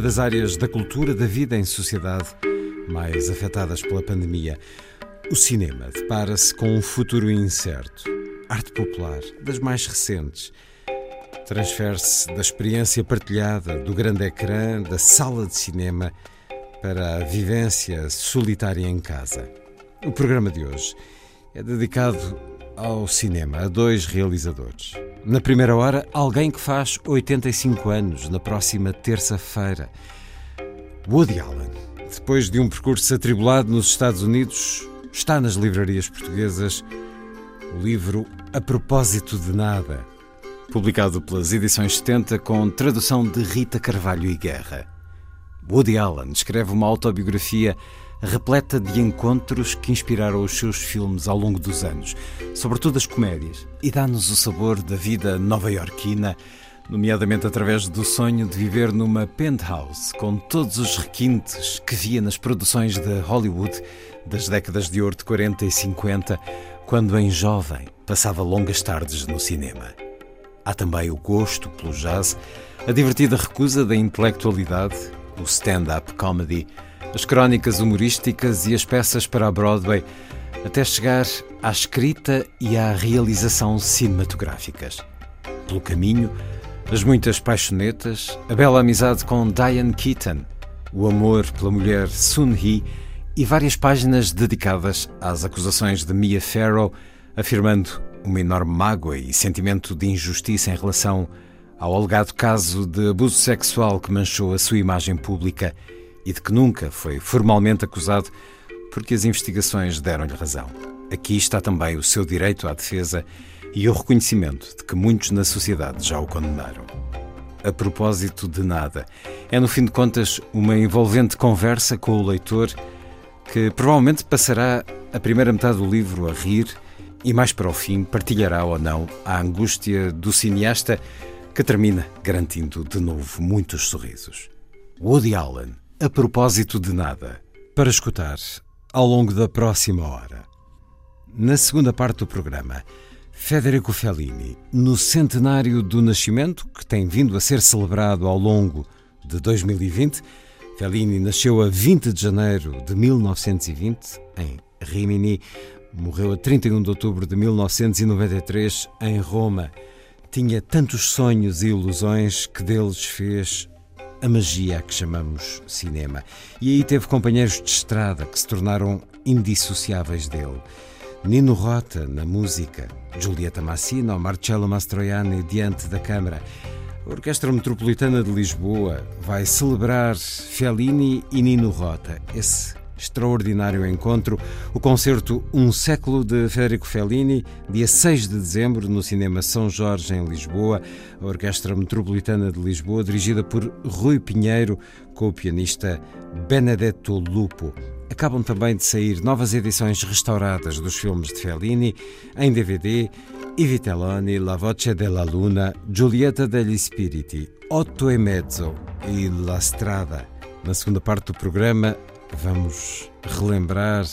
Das áreas da cultura da vida em sociedade mais afetadas pela pandemia. O cinema depara-se com um futuro incerto. Arte popular, das mais recentes, transfere-se da experiência partilhada do grande ecrã, da sala de cinema, para a vivência solitária em casa. O programa de hoje é dedicado ao cinema, a dois realizadores. Na primeira hora, alguém que faz 85 anos, na próxima terça-feira. Woody Allen, depois de um percurso atribulado nos Estados Unidos, está nas livrarias portuguesas o livro A Propósito de Nada, publicado pelas edições 70 com tradução de Rita Carvalho e Guerra. Woody Allen escreve uma autobiografia repleta de encontros que inspiraram os seus filmes ao longo dos anos, sobretudo as comédias, e dá-nos o sabor da vida nova-iorquina, nomeadamente através do sonho de viver numa penthouse com todos os requintes que via nas produções de Hollywood das décadas de ouro de 40 e 50, quando em jovem passava longas tardes no cinema. Há também o gosto pelo jazz, a divertida recusa da intelectualidade, o stand-up comedy, as crónicas humorísticas e as peças para a Broadway, até chegar à escrita e à realização cinematográficas. Pelo caminho, as muitas paixonetas, a bela amizade com Diane Keaton, o amor pela mulher Sun Hee e várias páginas dedicadas às acusações de Mia Farrow, afirmando uma enorme mágoa e sentimento de injustiça em relação ao alegado caso de abuso sexual que manchou a sua imagem pública e de que nunca foi formalmente acusado, porque as investigações deram-lhe razão. Aqui está também o seu direito à defesa e o reconhecimento de que muitos na sociedade já o condenaram. A propósito de nada, é no fim de contas uma envolvente conversa com o leitor que provavelmente passará a primeira metade do livro a rir e mais para o fim partilhará ou não a angústia do cineasta que termina garantindo de novo muitos sorrisos. Woody Allen, a propósito de nada, para escutar ao longo da próxima hora. Na segunda parte do programa, Federico Fellini, no centenário do nascimento, que tem vindo a ser celebrado ao longo de 2020. Fellini nasceu a 20 de janeiro de 1920 em Rimini, morreu a 31 de outubro de 1993 em Roma. Tinha tantos sonhos e ilusões que deles fez a magia que chamamos cinema. E aí teve companheiros de estrada que se tornaram indissociáveis dele. Nino Rota na música, Giulietta Massina ou Marcello Mastroianni diante da câmara. A Orquestra Metropolitana de Lisboa vai celebrar Fellini e Nino Rota, esse extraordinário encontro, o concerto Um Século de Federico Fellini, dia 6 de dezembro, no Cinema São Jorge, em Lisboa, a Orquestra Metropolitana de Lisboa, dirigida por Rui Pinheiro, com o pianista Benedetto Lupo. Acabam também de sair novas edições restauradas dos filmes de Fellini em DVD I Vitelloni, La Voce della Luna, Giulietta degli Spiriti, Otto e Mezzo e La Strada. Na segunda parte do programa, vamos relembrar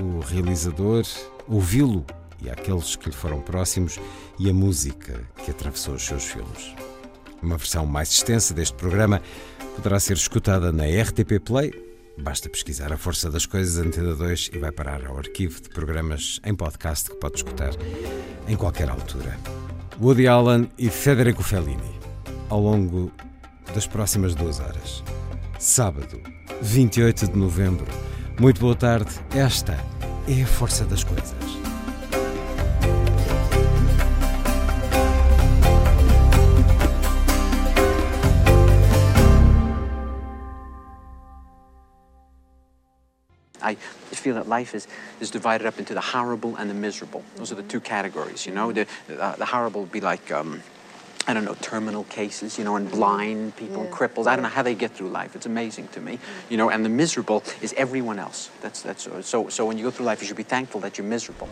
o realizador, ouvi-lo e àqueles que lhe foram próximos e a música que atravessou os seus filmes. Uma versão mais extensa deste programa poderá ser escutada na RTP Play. Basta pesquisar a Força das Coisas Antena 2 e vai parar ao arquivo de programas em podcast que pode escutar em qualquer altura. Woody Allen e Federico Fellini, ao longo das próximas duas horas. Sábado, 28 de novembro. Muito boa tarde. Esta é a Força das Coisas. I feel that life is, is divided up into the horrible and the miserable. Those are the two categories, you know. The, uh, the horrible would be like, um, I don't know, terminal cases, you know, and mm-hmm. blind people and cripples. I don't know how they get through life. It's amazing to me, you know. And the miserable is everyone else. That's, that's, so, so when you go through life, you should be thankful that you're miserable.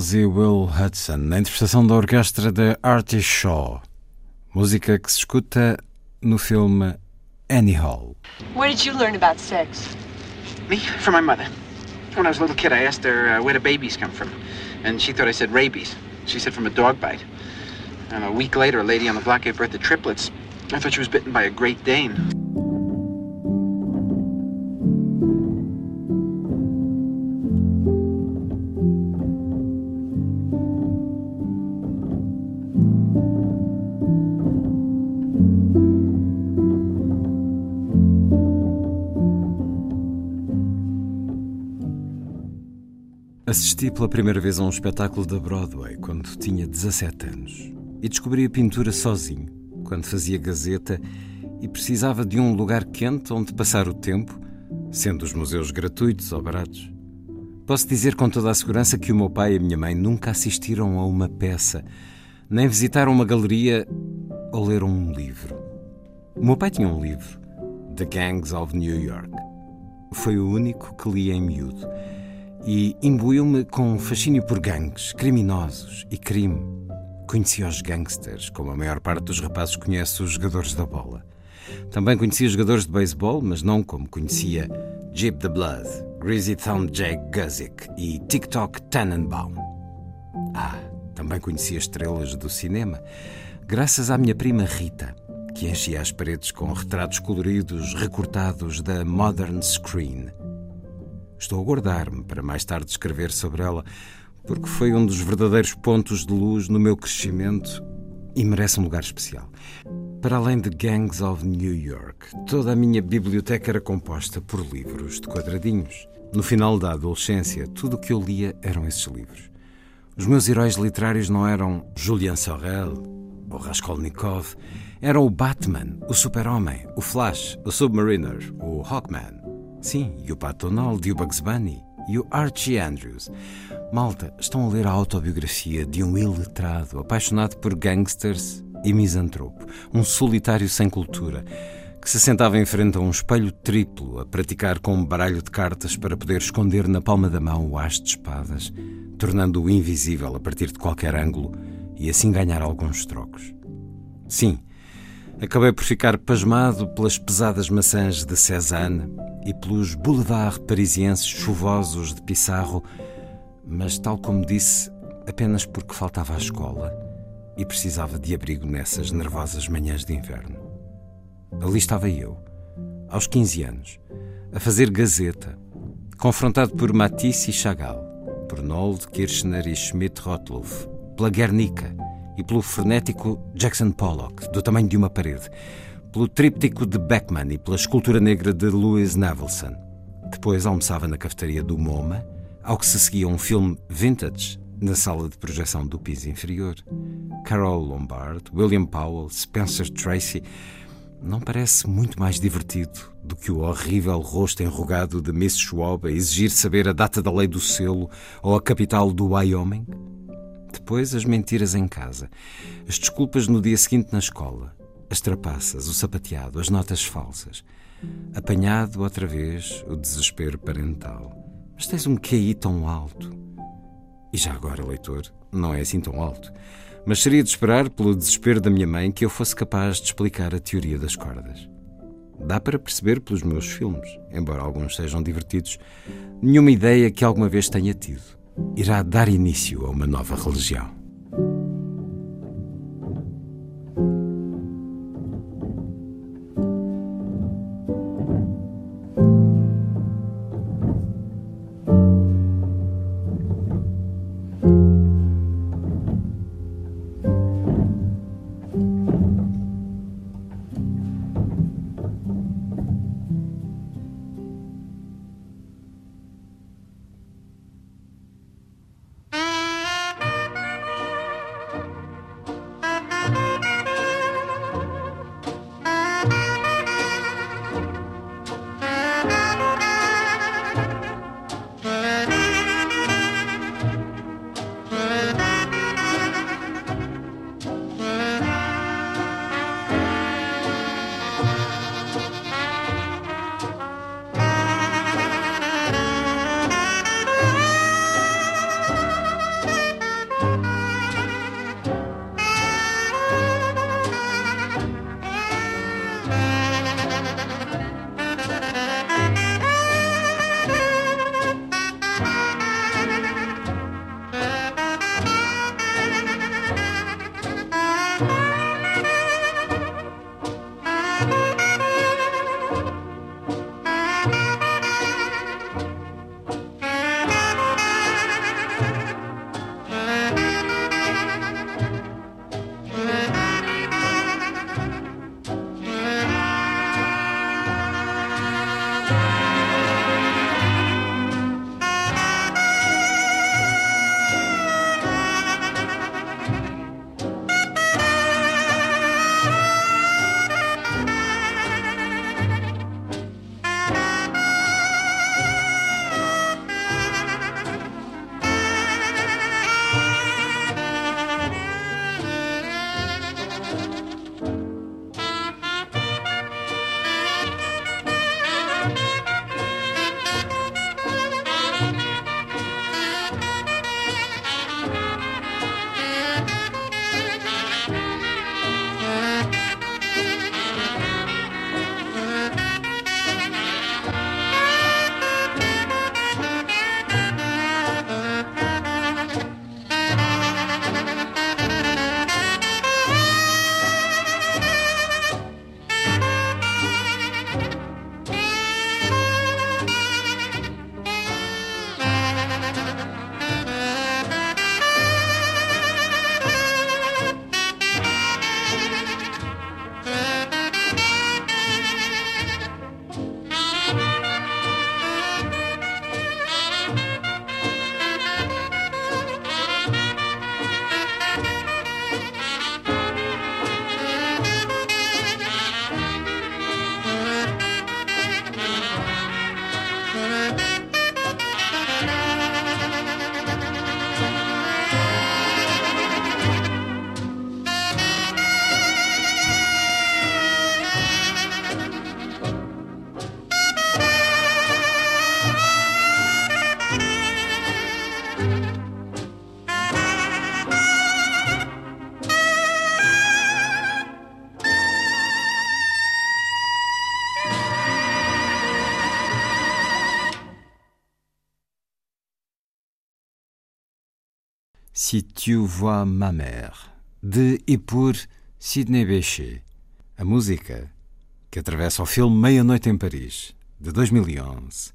E Will Hudson, na interpretação da orquestra de Artie Shaw. Música que se escuta no filme Annie Hall. Where did you learn about sex? Me? From my mother. When I was a little kid, I asked her uh, where do babies come from. And she thought I said rabies. She said from a dog bite. And a week later, a lady on the block gave birth to triplets. I thought she was bitten by a Great Dane. Assisti pela primeira vez a um espetáculo da Broadway quando tinha 17 anos e descobri a pintura sozinho, quando fazia gazeta e precisava de um lugar quente onde passar o tempo, sendo os museus gratuitos ou baratos. Posso dizer com toda a segurança que o meu pai e a minha mãe nunca assistiram a uma peça, nem visitaram uma galeria ou leram um livro. O meu pai tinha um livro, The Gangs of New York. Foi o único que li em miúdo e imbuiu-me com fascínio por gangues, criminosos e crime. Conhecia os gangsters, como a maior parte dos rapazes conhece os jogadores da bola. Também conhecia jogadores de beisebol, mas não como conhecia Jeep the Blood, Greasy Thumb Jake Guzik e TikTok Tannenbaum. Ah, também conhecia estrelas do cinema, graças à minha prima Rita, que enchia as paredes com retratos coloridos recortados da Modern Screen. Estou a guardar-me para mais tarde escrever sobre ela, porque foi um dos verdadeiros pontos de luz no meu crescimento e merece um lugar especial. Para além de Gangs of New York, toda a minha biblioteca era composta por livros de quadradinhos. No final da adolescência, tudo o que eu lia eram esses livros. Os meus heróis literários não eram Julian Sorel ou Raskolnikov, eram o Batman, o Super-Homem, o Flash, o Submariner, o Hawkman. Sim, e o Pat Donald e o Bugs Bunny e o Archie Andrews. Malta, estão a ler a autobiografia de um iletrado apaixonado por gangsters e misantropo, um solitário sem cultura, que se sentava em frente a um espelho triplo a praticar com um baralho de cartas para poder esconder na palma da mão o as de espadas, tornando-o invisível a partir de qualquer ângulo e assim ganhar alguns trocos. Sim, acabei por ficar pasmado pelas pesadas maçãs de Cézanne e pelos boulevards parisienses chuvosos de Pissarro, mas, tal como disse, apenas porque faltava à escola e precisava de abrigo nessas nervosas manhãs de inverno. Ali estava eu, aos 15 anos, a fazer gazeta, confrontado por Matisse e Chagall, por Nold, Kirchner e Schmidt-Rottluff, pela Guernica e pelo frenético Jackson Pollock, do tamanho de uma parede, pelo tríptico de Beckman e pela escultura negra de Louis Nevelson. Depois almoçava na cafetaria do MoMA, ao que se seguia um filme vintage na sala de projeção do piso inferior. Carol Lombard, William Powell, Spencer Tracy. Não parece muito mais divertido do que o horrível rosto enrugado de Miss Schwab a exigir saber a data da lei do selo ou a capital do Wyoming? Depois as mentiras em casa, as desculpas no dia seguinte na escola, as trapaças, o sapateado, as notas falsas. Apanhado outra vez o desespero parental. Mas tens um QI tão alto. E já agora, leitor, não é assim tão alto. Mas seria de esperar, pelo desespero da minha mãe, que eu fosse capaz de explicar a teoria das cordas. Dá para perceber pelos meus filmes, embora alguns sejam divertidos, nenhuma ideia que alguma vez tenha tido irá dar início a uma nova religião. Si tu vois ma mère, de e por Sidney Bechet. A música que atravessa o filme Meia-Noite em Paris, de 2011,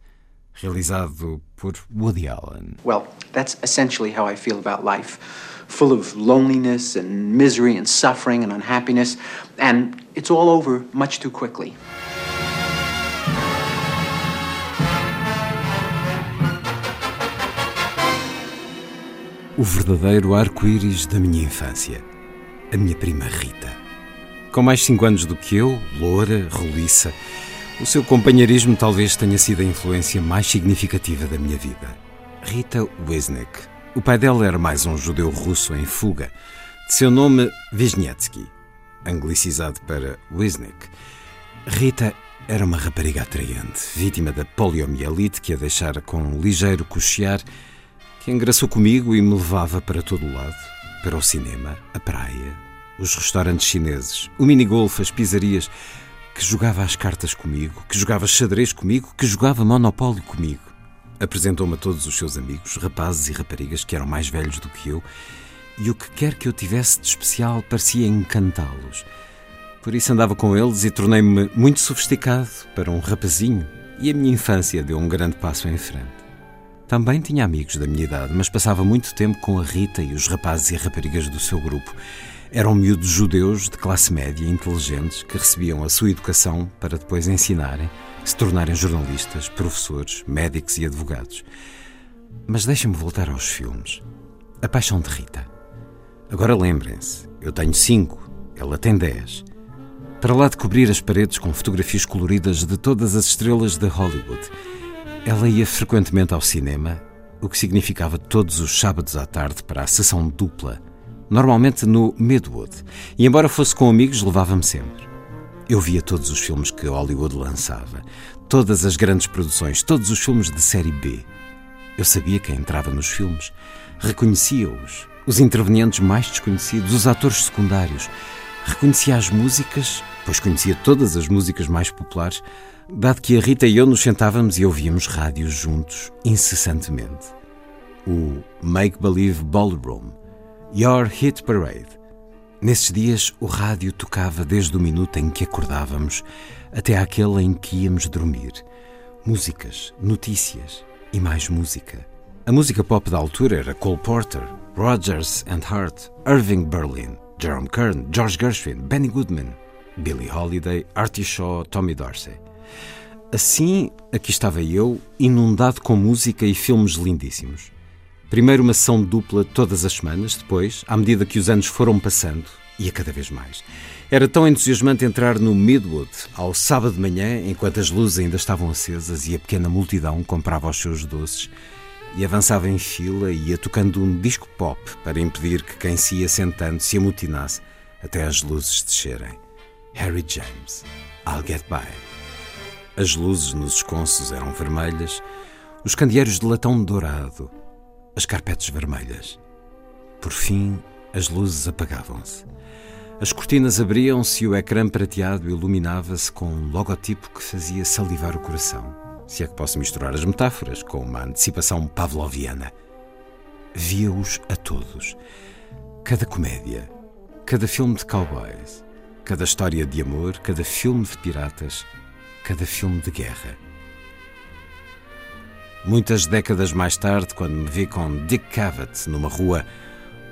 realizado por Woody Allen. Well, that's essentially how I feel about life. Full of loneliness and misery and suffering and unhappiness, and it's all over much too quickly. O verdadeiro arco-íris da minha infância. A minha prima Rita. Com mais cinco anos do que eu, loura, roliça, o seu companheirismo talvez tenha sido a influência mais significativa da minha vida. Rita Wisnik. O pai dela era mais um judeu russo em fuga, de seu nome Wisniewski, anglicizado para Wisnik. Rita era uma rapariga atraente, vítima da poliomielite que a deixara com um ligeiro cochear que engraçou comigo e me levava para todo o lado, para o cinema, a praia, os restaurantes chineses, o minigolf, as pizzarias, que jogava às cartas comigo, que jogava xadrez comigo, que jogava monopólio comigo. Apresentou-me a todos os seus amigos, rapazes e raparigas que eram mais velhos do que eu, e o que quer que eu tivesse de especial parecia encantá-los. Por isso andava com eles e tornei-me muito sofisticado para um rapazinho, e a minha infância deu um grande passo em frente. Também tinha amigos da minha idade, mas passava muito tempo com a Rita e os rapazes e raparigas do seu grupo. Eram miúdos judeus de classe média inteligentes que recebiam a sua educação para depois ensinarem, se tornarem jornalistas, professores, médicos e advogados. Mas deixem-me voltar aos filmes. A Paixão de Rita. Agora lembrem-se, eu tenho cinco, ela tem dez. Para lá de cobrir as paredes com fotografias coloridas de todas as estrelas de Hollywood ela ia frequentemente ao cinema, o que significava todos os sábados à tarde para a sessão dupla, normalmente no Midwood, e embora fosse com amigos, levava-me sempre. Eu via todos os filmes que Hollywood lançava, todas as grandes produções, todos os filmes de série B. Eu sabia quem entrava nos filmes, reconhecia-os, os intervenientes mais desconhecidos, os atores secundários, reconhecia as músicas, pois conhecia todas as músicas mais populares, dado que a Rita e eu nos sentávamos e ouvíamos rádios juntos incessantemente. O Make Believe Ballroom, Your Hit Parade. Nesses dias, o rádio tocava desde o minuto em que acordávamos até aquele em que íamos dormir. Músicas, notícias e mais música. A música pop da altura era Cole Porter, Rogers and Hart, Irving Berlin, Jerome Kern, George Gershwin, Benny Goodman, Billie Holiday, Artie Shaw, Tommy Dorsey. Assim, aqui estava eu, inundado com música e filmes lindíssimos. Primeiro uma sessão dupla todas as semanas, depois, à medida que os anos foram passando, ia cada vez mais. Era tão entusiasmante entrar no Midwood ao sábado de manhã, enquanto as luzes ainda estavam acesas e a pequena multidão comprava os seus doces e avançava em fila e ia tocando um disco pop para impedir que quem se ia sentando se amotinasse até as luzes descerem. Harry James, I'll Get By. As luzes nos esconsos eram vermelhas, os candeeiros de latão dourado, as carpetes vermelhas. Por fim, as luzes apagavam-se. As cortinas abriam-se e o ecrã prateado iluminava-se com um logotipo que fazia salivar o coração. Se é que posso misturar as metáforas com uma antecipação pavloviana. Via-os a todos. Cada comédia, cada filme de cowboys, cada história de amor, cada filme de piratas, cada filme de guerra. Muitas décadas mais tarde, quando me vi com Dick Cavett numa rua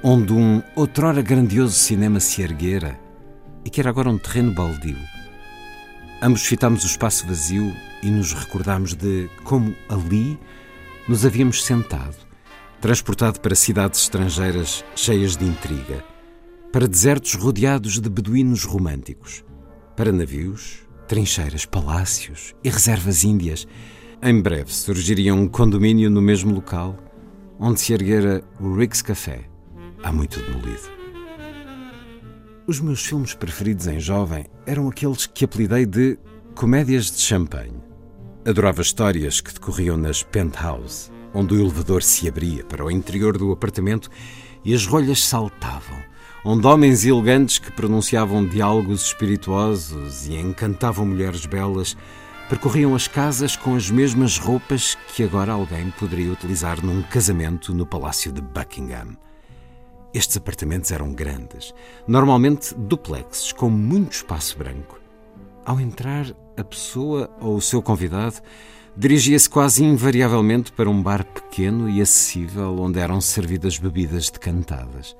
onde um outrora grandioso cinema se erguera e que era agora um terreno baldio, ambos fitámos o espaço vazio e nos recordámos de como ali nos havíamos sentado, transportado para cidades estrangeiras cheias de intriga, para desertos rodeados de beduínos românticos, para navios trincheiras, palácios e reservas índias. Em breve surgiria um condomínio no mesmo local, onde se erguera o Rick's Café, há muito demolido. Os meus filmes preferidos em jovem eram aqueles que apelidei de comédias de champanhe. Adorava histórias que decorriam nas penthouse, onde o elevador se abria para o interior do apartamento e as rolhas saltavam onde homens elegantes que pronunciavam diálogos espirituosos e encantavam mulheres belas percorriam as casas com as mesmas roupas que agora alguém poderia utilizar num casamento no Palácio de Buckingham. Estes apartamentos eram grandes, normalmente duplexes, com muito espaço branco. Ao entrar, a pessoa ou o seu convidado dirigia-se quase invariavelmente para um bar pequeno e acessível onde eram servidas bebidas decantadas.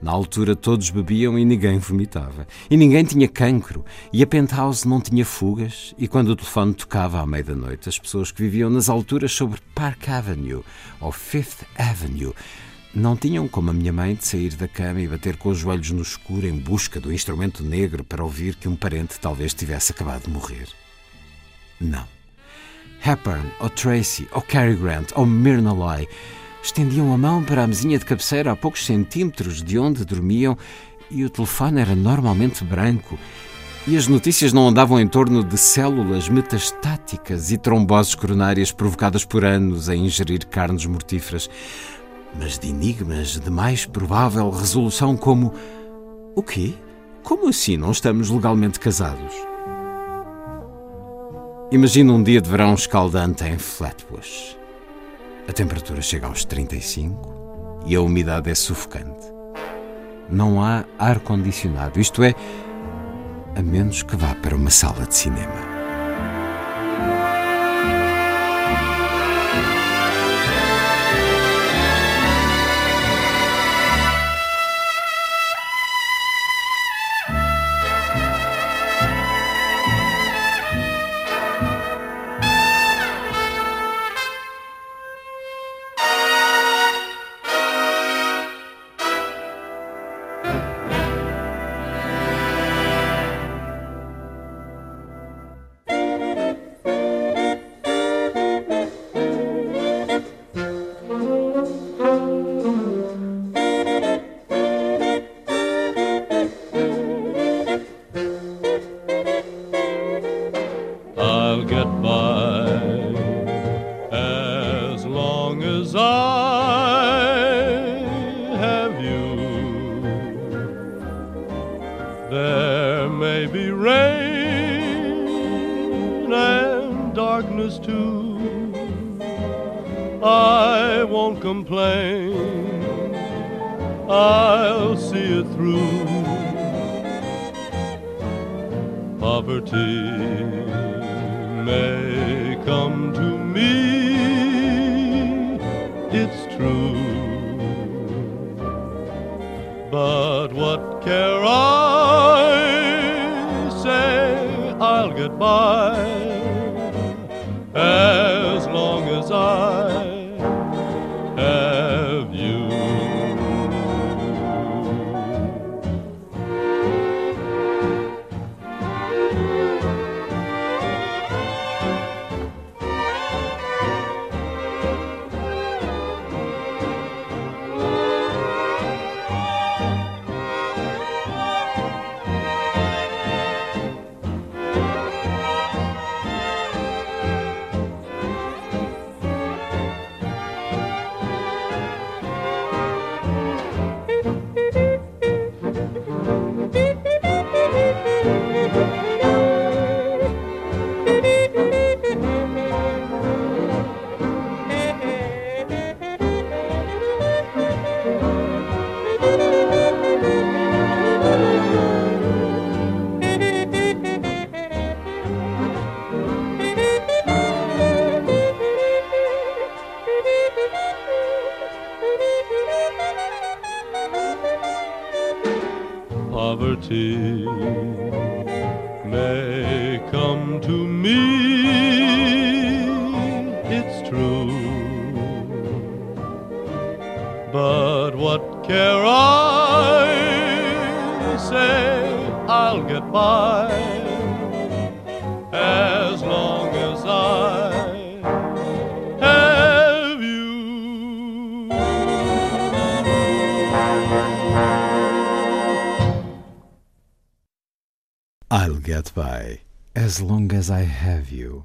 Na altura todos bebiam e ninguém vomitava. E ninguém tinha cancro. E a penthouse não tinha fugas. E quando o telefone tocava à meia da noite, as pessoas que viviam nas alturas sobre Park Avenue ou Fifth Avenue não tinham como a minha mãe de sair da cama e bater com os joelhos no escuro em busca do instrumento negro para ouvir que um parente talvez tivesse acabado de morrer. Não. Hepburn, ou Tracy, ou Cary Grant, ou Myrna Loy estendiam a mão para a mesinha de cabeceira a poucos centímetros de onde dormiam e o telefone era normalmente branco. E as notícias não andavam em torno de células metastáticas e tromboses coronárias provocadas por anos a ingerir carnes mortíferas, mas de enigmas de mais provável resolução, como: O quê? Como assim não estamos legalmente casados? Imagina um dia de verão escaldante em Flatbush. A temperatura chega aos 35 e a umidade é sufocante. Não há ar-condicionado, isto é, a menos que vá para uma sala de cinema. Have You.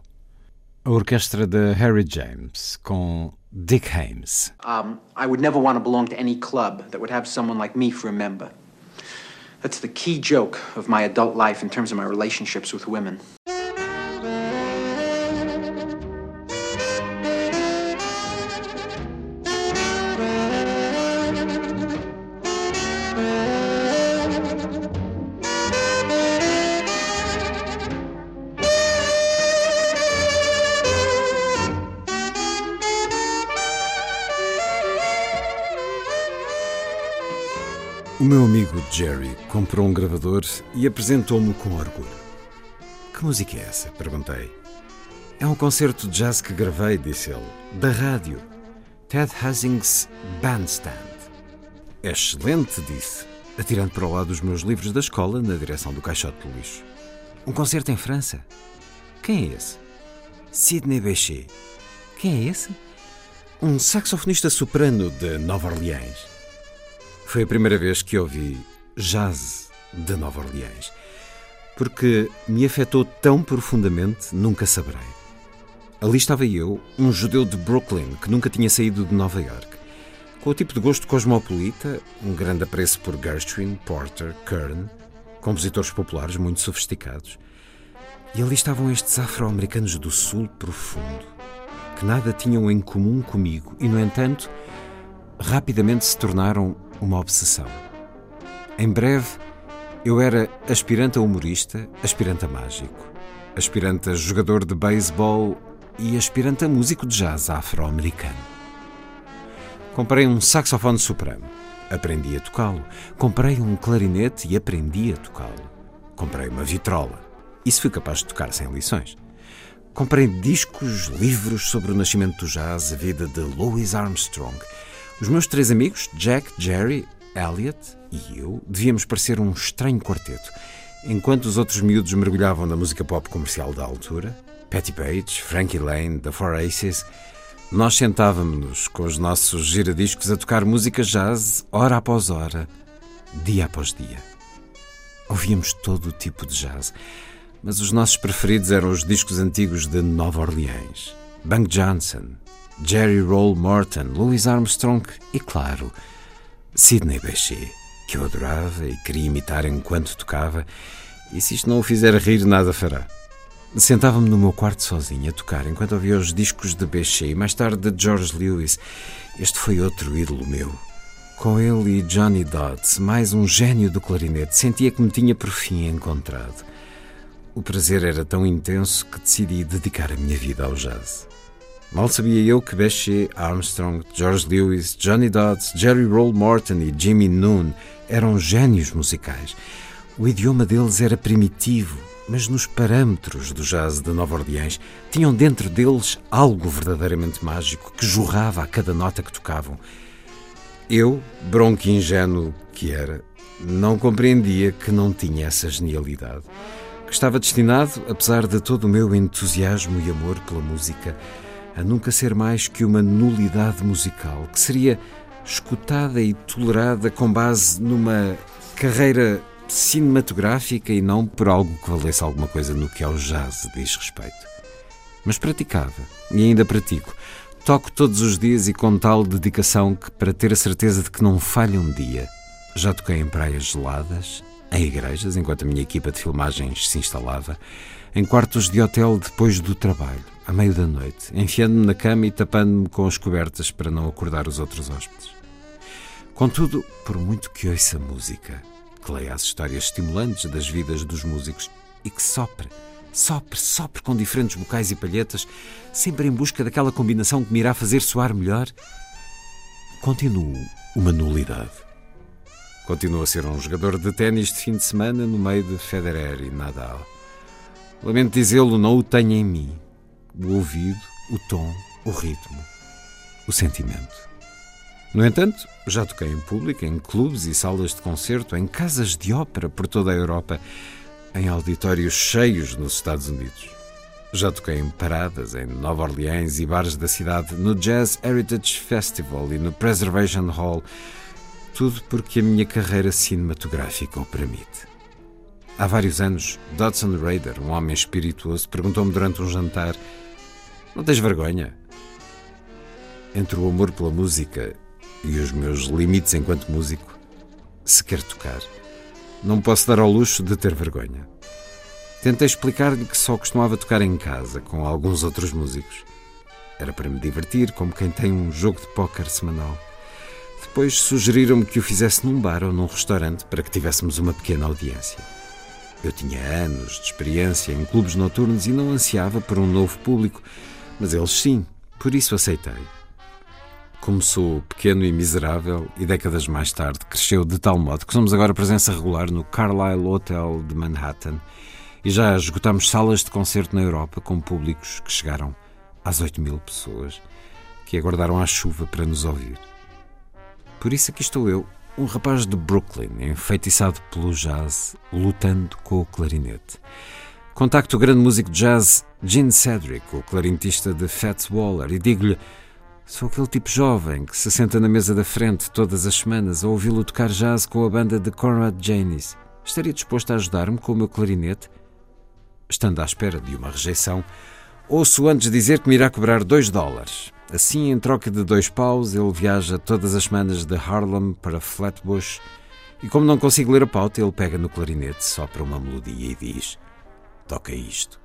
A orquestra de Harry James com Dick Haymes. Um, I would never want to belong to any club that would have someone like me for a member. That's the key joke of my adult life in terms of my relationships with women. O meu amigo Jerry comprou um gravador e apresentou-me com orgulho. Que música é essa? perguntei. É um concerto de jazz que gravei, disse ele, da rádio. Ted Hussing's Bandstand. Excelente, disse, atirando para o lado os meus livros da escola na direção do caixote do lixo. Um concerto em França? Quem é esse? Sidney Bechet. Quem é esse? Um saxofonista soprano de Nova Orleans. Foi a primeira vez que ouvi jazz de Nova Orleans. Porque me afetou tão profundamente, nunca saberei. Ali estava eu, um judeu de Brooklyn que nunca tinha saído de Nova York. Com o tipo de gosto cosmopolita, um grande apreço por Gershwin, Porter, Kern, compositores populares muito sofisticados. E ali estavam estes afro-americanos do sul profundo, que nada tinham em comum comigo e, no entanto, rapidamente se tornaram uma obsessão. Em breve, eu era aspirante a humorista, aspirante a mágico, aspirante a jogador de beisebol e aspirante a músico de jazz afro-americano. Comprei um saxofone soprano, aprendi a tocá-lo. Comprei um clarinete e aprendi a tocá-lo. Comprei uma vitrola, isso fui capaz de tocar sem lições. Comprei discos, livros sobre o nascimento do jazz, a vida de Louis Armstrong. Os meus três amigos, Jack, Jerry, Elliot e eu, devíamos parecer um estranho quarteto. Enquanto os outros miúdos mergulhavam na música pop comercial da altura, Patty Page, Frankie Lane, The Four Aces, nós sentávamos-nos com os nossos giradiscos a tocar música jazz, hora após hora, dia após dia. Ouvíamos todo o tipo de jazz mas os nossos preferidos eram os discos antigos de Nova Orleans. Bunk Johnson, Jerry Roll Morton, Louis Armstrong e, claro, Sidney Bechet, que eu adorava e queria imitar enquanto tocava, e se isto não o fizer rir, nada fará. Sentava-me no meu quarto sozinho a tocar enquanto ouvia os discos de Bechet e mais tarde de George Lewis. Este foi outro ídolo meu. Com ele e Johnny Dodds, mais um gênio do clarinete, sentia que me tinha por fim encontrado. O prazer era tão intenso que decidi dedicar a minha vida ao jazz. Mal sabia eu que Bechet, Armstrong, George Lewis, Johnny Dodds, Jerry Roll Morton e Jimmy Noon eram gênios musicais. O idioma deles era primitivo, mas nos parâmetros do jazz de Nova Orleans tinham dentro deles algo verdadeiramente mágico que jorrava a cada nota que tocavam. Eu, bronco ingênuo que era, não compreendia que não tinha essa genialidade que estava destinado, apesar de todo o meu entusiasmo e amor pela música, a nunca ser mais que uma nulidade musical, que seria escutada e tolerada com base numa carreira cinematográfica e não por algo que valesse alguma coisa no que ao jazz diz respeito. Mas praticava, e ainda pratico. Toco todos os dias e com tal dedicação que, para ter a certeza de que não falha um dia, já toquei em praias geladas, em igrejas, enquanto a minha equipa de filmagens se instalava, em quartos de hotel depois do trabalho, à meio da noite, enfiando-me na cama e tapando-me com as cobertas para não acordar os outros hóspedes. Contudo, por muito que ouça música, que leia as histórias estimulantes das vidas dos músicos e que sopre, sopre, sopre com diferentes bocais e palhetas, sempre em busca daquela combinação que me irá fazer soar melhor, continuo uma nulidade. Continua a ser um jogador de ténis de fim de semana no meio de Federer e Nadal. Lamento dizê-lo, não o tenho em mim. O ouvido, o tom, o ritmo, o sentimento. No entanto, já toquei em público, em clubes e salas de concerto, em casas de ópera por toda a Europa, em auditórios cheios nos Estados Unidos. Já toquei em paradas em Nova Orleans e bares da cidade, no Jazz Heritage Festival e no Preservation Hall tudo porque a minha carreira cinematográfica o permite. Há vários anos, Dodson Raider, um homem espirituoso, perguntou-me durante um jantar: Não tens vergonha? Entre o amor pela música e os meus limites enquanto músico, se quer tocar, não posso dar ao luxo de ter vergonha. Tentei explicar-lhe que só costumava tocar em casa, com alguns outros músicos. Era para me divertir, como quem tem um jogo de póquer semanal. Depois sugeriram-me que o fizesse num bar ou num restaurante para que tivéssemos uma pequena audiência. Eu tinha anos de experiência em clubes noturnos e não ansiava por um novo público, mas eles sim, por isso aceitei. Começou pequeno e miserável e décadas mais tarde cresceu de tal modo que somos agora presença regular no Carlyle Hotel de Manhattan e já esgotámos salas de concerto na Europa com públicos que chegaram às 8 mil pessoas que aguardaram a chuva para nos ouvir. Por isso aqui estou eu, um rapaz de Brooklyn, enfeitiçado pelo jazz, lutando com o clarinete. Contacto o grande músico de jazz Gene Cedric, o clarinetista de Fats Waller, e digo-lhe: sou aquele tipo jovem que se senta na mesa da frente todas as semanas a ouvi-lo tocar jazz com a banda de Conrad Janis. Estaria disposto a ajudar-me com o meu clarinete? Estando à espera de uma rejeição, ouço antes dizer que me irá cobrar dois dólares. Assim, em troca de dois paus, ele viaja todas as semanas de Harlem para Flatbush e, como não consigo ler a pauta, ele pega no clarinete, sopra uma melodia e diz: Toca isto.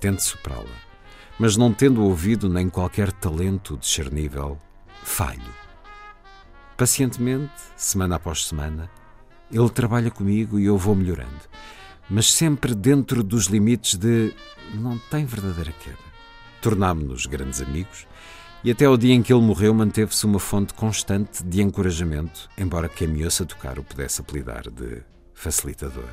Tento soprá-la, mas não tendo ouvido nem qualquer talento discernível, falho. Pacientemente, semana após semana, ele trabalha comigo e eu vou melhorando, mas sempre dentro dos limites de não tem verdadeira queda. Tornámo-nos grandes amigos e até ao dia em que ele morreu manteve-se uma fonte constante de encorajamento, embora quem me ouça tocar o pudesse apelidar de facilitador.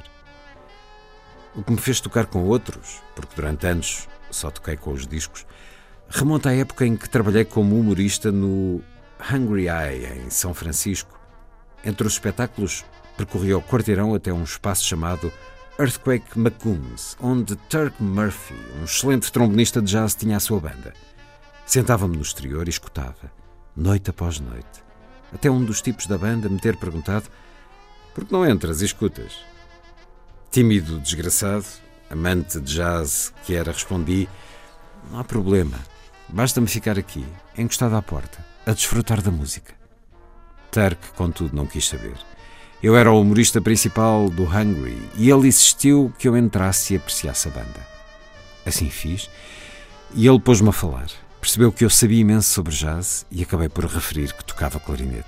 O que me fez tocar com outros, porque durante anos só toquei com os discos, remonta à época em que trabalhei como humorista no Hungry Eye, em São Francisco. Entre os espetáculos, percorri o quarteirão até um espaço chamado Earthquake McCombs, onde Turk Murphy, um excelente trombonista de jazz, tinha a sua banda. Sentava-me no exterior e escutava, noite após noite, até um dos tipos da banda me ter perguntado: por que não entras e escutas? Tímido, desgraçado, amante de jazz que era, respondi: não há problema, basta-me ficar aqui, encostado à porta, a desfrutar da música. Turk, contudo, não quis saber. Eu era o humorista principal do Hungry e ele insistiu que eu entrasse e apreciasse a banda. Assim fiz e ele pôs-me a falar. Percebeu que eu sabia imenso sobre jazz e acabei por referir que tocava clarinete.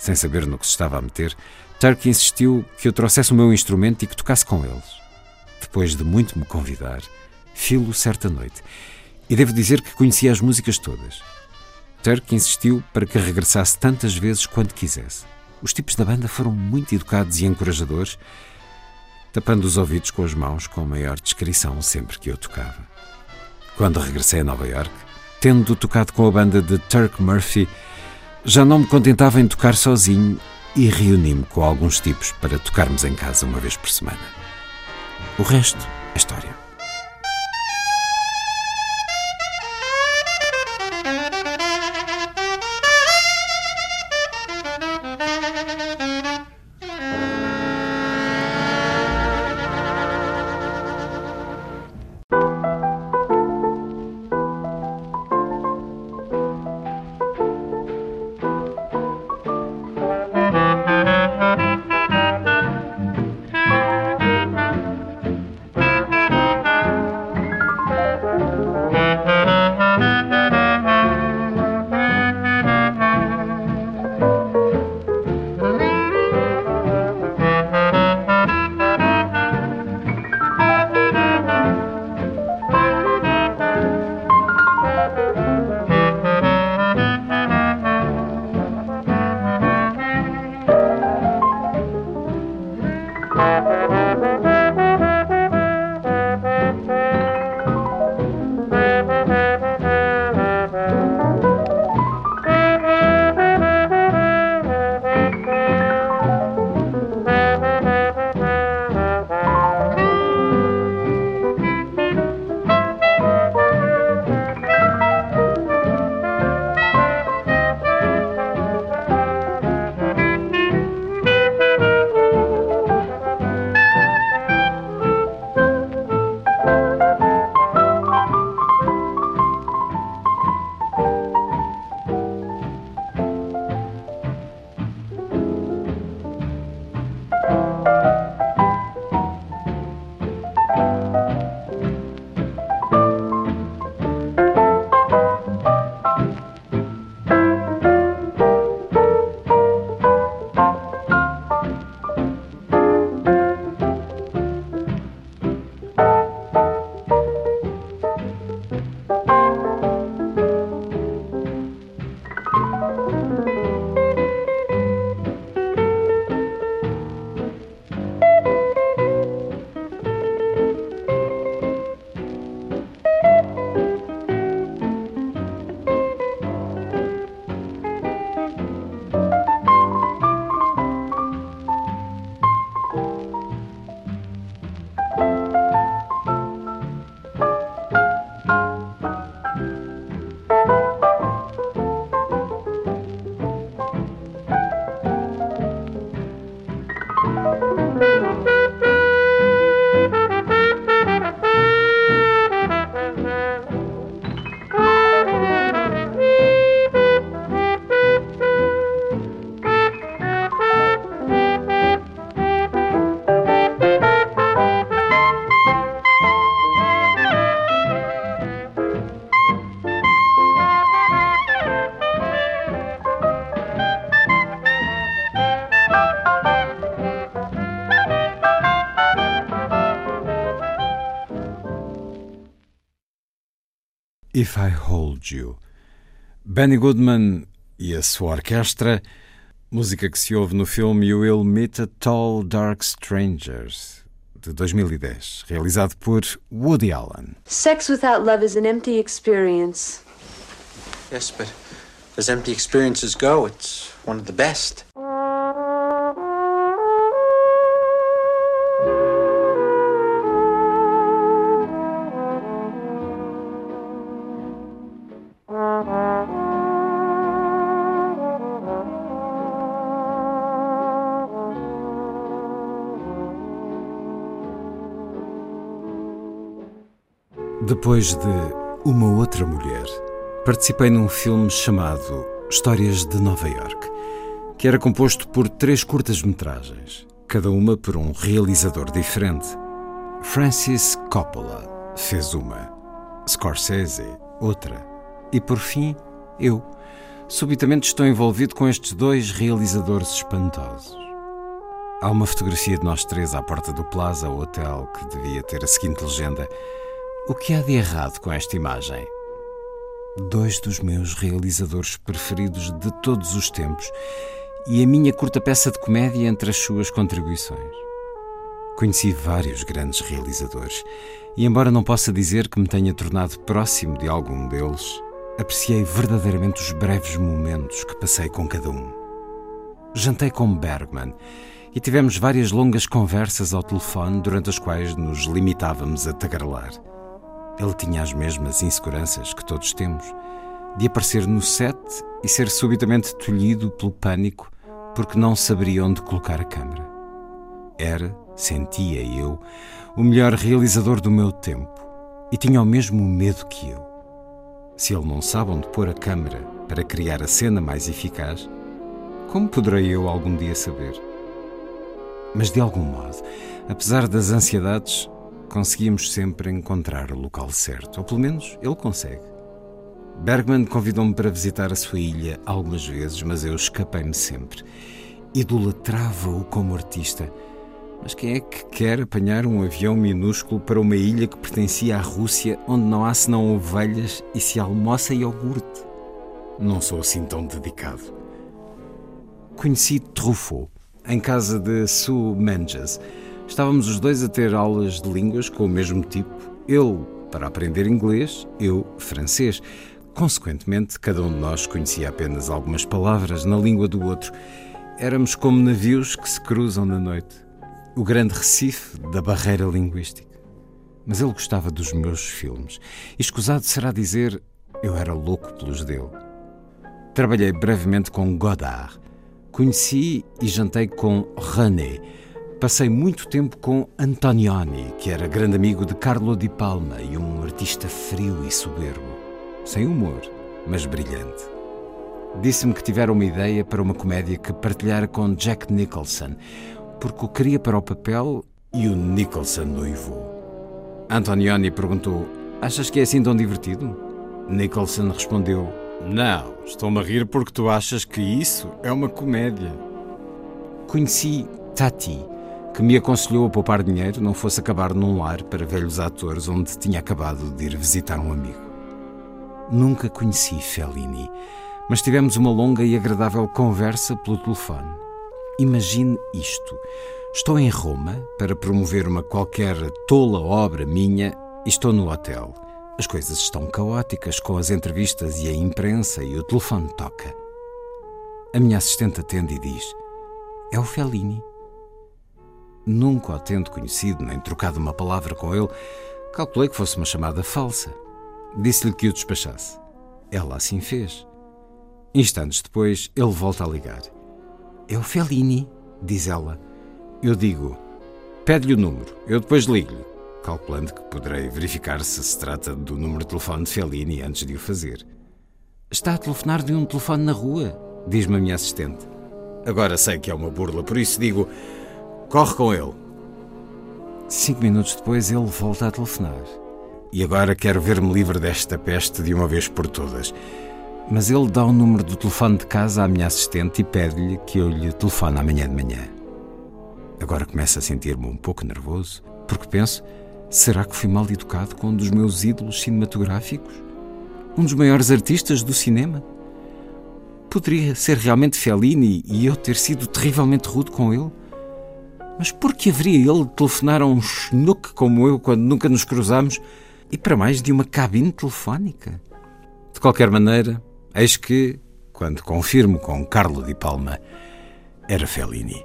Sem saber no que se estava a meter, Turk insistiu que eu trouxesse o meu instrumento e que tocasse com eles. Depois de muito me convidar, filo certa noite e devo dizer que conhecia as músicas todas. Turk insistiu para que regressasse tantas vezes quanto quisesse. Os tipos da banda foram muito educados e encorajadores, tapando os ouvidos com as mãos com maior descrição sempre que eu tocava. Quando regressei a Nova York, tendo tocado com a banda de Turk Murphy, já não me contentava em tocar sozinho e reuni-me com alguns tipos para tocarmos em casa uma vez por semana. O resto é história. If I Hold You. Benny Goodman e a sua orquestra, música que se ouve no filme You Will Meet a Tall Dark Strangers, de 2010, realizado por Woody Allen. Sex without love is an empty experience. Yes, but as empty experiences go, it's one of the best. Depois de Uma Outra Mulher, participei num filme chamado Histórias de Nova York, que era composto por três curtas-metragens, cada uma por um realizador diferente. Francis Coppola fez uma, Scorsese outra, e por fim, eu. Subitamente estou envolvido com estes dois realizadores espantosos. Há uma fotografia de nós três à porta do Plaza Hotel que devia ter a seguinte legenda. O que há de errado com esta imagem? Dois dos meus realizadores preferidos de todos os tempos e a minha curta peça de comédia entre as suas contribuições. Conheci vários grandes realizadores e, embora não possa dizer que me tenha tornado próximo de algum deles, apreciei verdadeiramente os breves momentos que passei com cada um. Jantei com Bergman e tivemos várias longas conversas ao telefone durante as quais nos limitávamos a tagarelar. Ele tinha as mesmas inseguranças que todos temos, de aparecer no set e ser subitamente tolhido pelo pânico porque não saberia onde colocar a câmera. Era, sentia eu, o melhor realizador do meu tempo e tinha o mesmo medo que eu. Se ele não sabe onde pôr a câmera para criar a cena mais eficaz, como poderei eu algum dia saber? Mas de algum modo, apesar das ansiedades, conseguíamos sempre encontrar o local certo, ou pelo menos ele consegue. Bergman convidou-me para visitar a sua ilha algumas vezes, mas eu escapei-me sempre. Idolatrava-o como artista. Mas quem é que quer apanhar um avião minúsculo para uma ilha que pertencia à Rússia, onde não há senão ovelhas e se almoça iogurte? Não sou assim tão dedicado. Conheci Truffaut, em casa de Sue Menges. Estávamos os dois a ter aulas de línguas com o mesmo tipo. Ele para aprender inglês, eu francês. Consequentemente, cada um de nós conhecia apenas algumas palavras na língua do outro. Éramos como navios que se cruzam na noite. O grande recife da barreira linguística. Mas ele gostava dos meus filmes. E escusado será dizer, eu era louco pelos dele. Trabalhei brevemente com Godard. Conheci e jantei com René. Passei muito tempo com Antonioni, que era grande amigo de Carlo Di Palma e um artista frio e soberbo. Sem humor, mas brilhante. Disse-me que tivera uma ideia para uma comédia que partilhara com Jack Nicholson, porque o queria para o papel e o Nicholson noivou. Antonioni perguntou: Achas que é assim tão divertido? Nicholson respondeu: Não, estou-me a rir porque tu achas que isso é uma comédia. Conheci Tati, que me aconselhou a poupar dinheiro, não fosse acabar num lar para velhos atores onde tinha acabado de ir visitar um amigo. Nunca conheci Fellini, mas tivemos uma longa e agradável conversa pelo telefone. Imagine isto. Estou em Roma para promover uma qualquer tola obra minha e estou no hotel. As coisas estão caóticas com as entrevistas e a imprensa e o telefone toca. A minha assistente atende e diz: É o Fellini. Nunca o tendo conhecido nem trocado uma palavra com ele, calculei que fosse uma chamada falsa. Disse-lhe que o despachasse. Ela assim fez. Instantes depois, ele volta a ligar. É o Fellini, diz ela. Eu digo: Pede-lhe o número, eu depois ligo-lhe, calculando que poderei verificar se se trata do número de telefone de Fellini antes de o fazer. Está a telefonar de um telefone na rua, diz-me a minha assistente. Agora sei que é uma burla, por isso digo: Corre com ele. Cinco minutos depois, ele volta a telefonar. E agora quero ver-me livre desta peste de uma vez por todas. Mas ele dá o número do telefone de casa à minha assistente e pede-lhe que eu lhe telefone amanhã de manhã. Agora começo a sentir-me um pouco nervoso, porque penso: será que fui mal educado com um dos meus ídolos cinematográficos? Um dos maiores artistas do cinema? Poderia ser realmente Fellini e eu ter sido terrivelmente rude com ele? Mas por que haveria ele de telefonar a um schnook como eu quando nunca nos cruzamos e para mais de uma cabine telefónica? De qualquer maneira, eis que, quando confirmo com Carlo di Palma, era Fellini.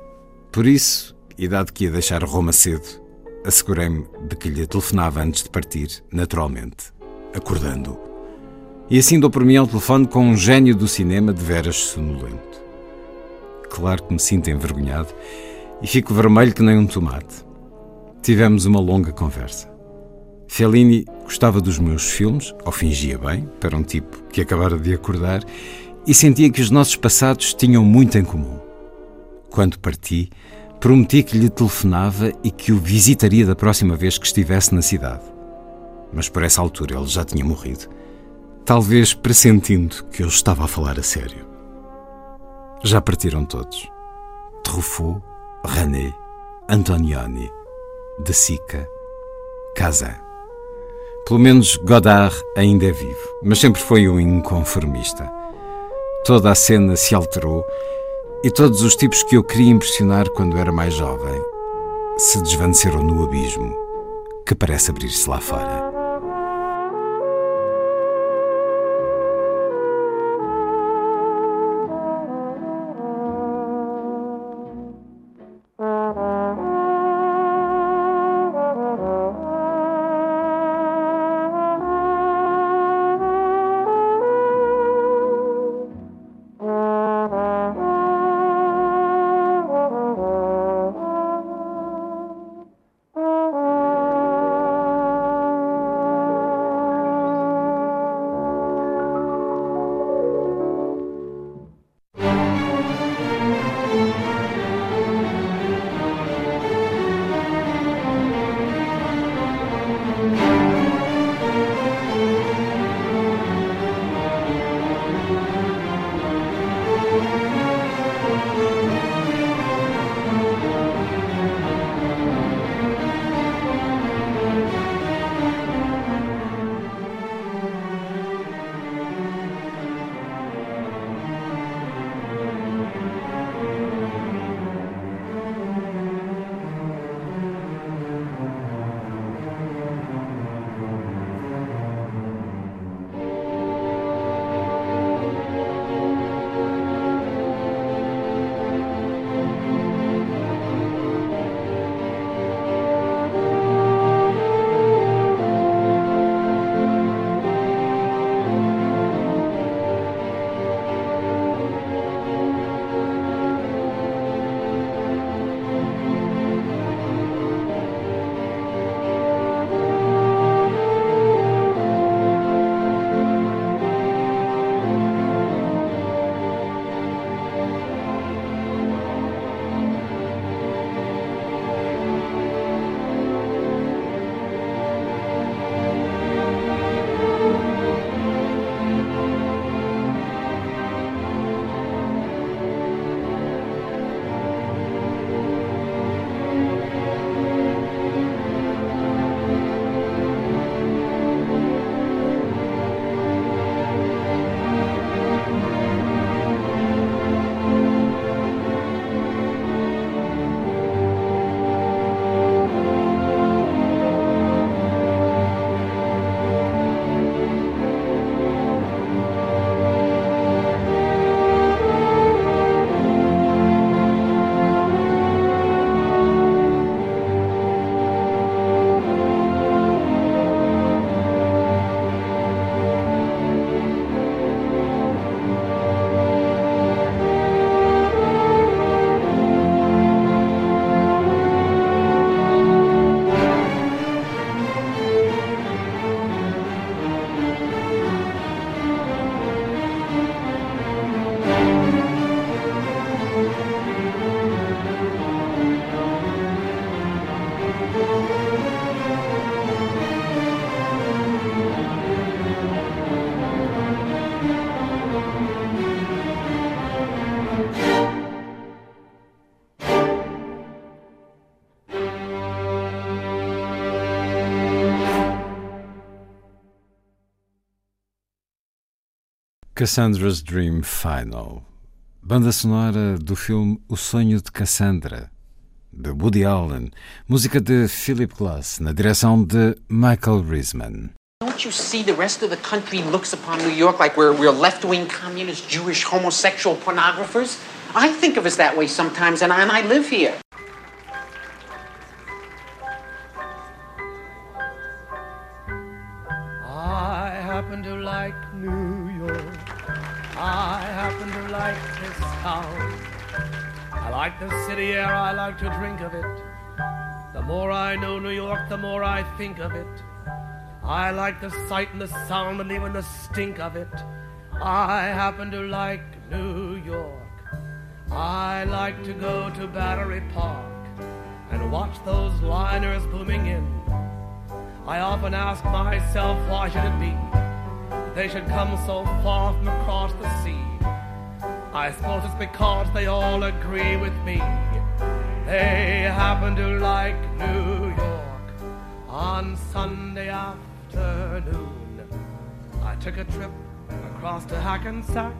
Por isso, e dado que ia deixar Roma cedo, assegurei-me de que lhe telefonava antes de partir, naturalmente, acordando-o. E assim dou por mim ao telefone com um gênio do cinema de veras sonolento. Claro que me sinto envergonhado e fico vermelho que nem um tomate. Tivemos uma longa conversa. Fellini gostava dos meus filmes, ou fingia bem, para um tipo que acabara de acordar, e sentia que os nossos passados tinham muito em comum. Quando parti, prometi que lhe telefonava e que o visitaria da próxima vez que estivesse na cidade. Mas por essa altura ele já tinha morrido talvez pressentindo que eu estava a falar a sério. Já partiram todos. Truffaut, René, Antonioni, De Sica, Kazan. Pelo menos Godard ainda é vivo, mas sempre foi um inconformista. Toda a cena se alterou e todos os tipos que eu queria impressionar quando era mais jovem se desvaneceram no abismo que parece abrir-se lá fora. Cassandra's Dream Final, banda sonora do filme O Sonho de Cassandra, de Woody Allen, música de Philip Glass, na direção de Michael Riesman. Don't you see the rest of the country looks upon New York like we're, we're left wing communist, Jewish, homosexual pornographers? I think of us that way sometimes, and I, and I live here. I think of it. I like the sight and the sound and even the stink of it. I happen to like New York. I like to go to Battery Park and watch those liners booming in. I often ask myself, why should it be they should come so far from across the sea? I suppose it's because they all agree with me. They happen to like New York. On Sunday afternoon, I took a trip across to Hackensack.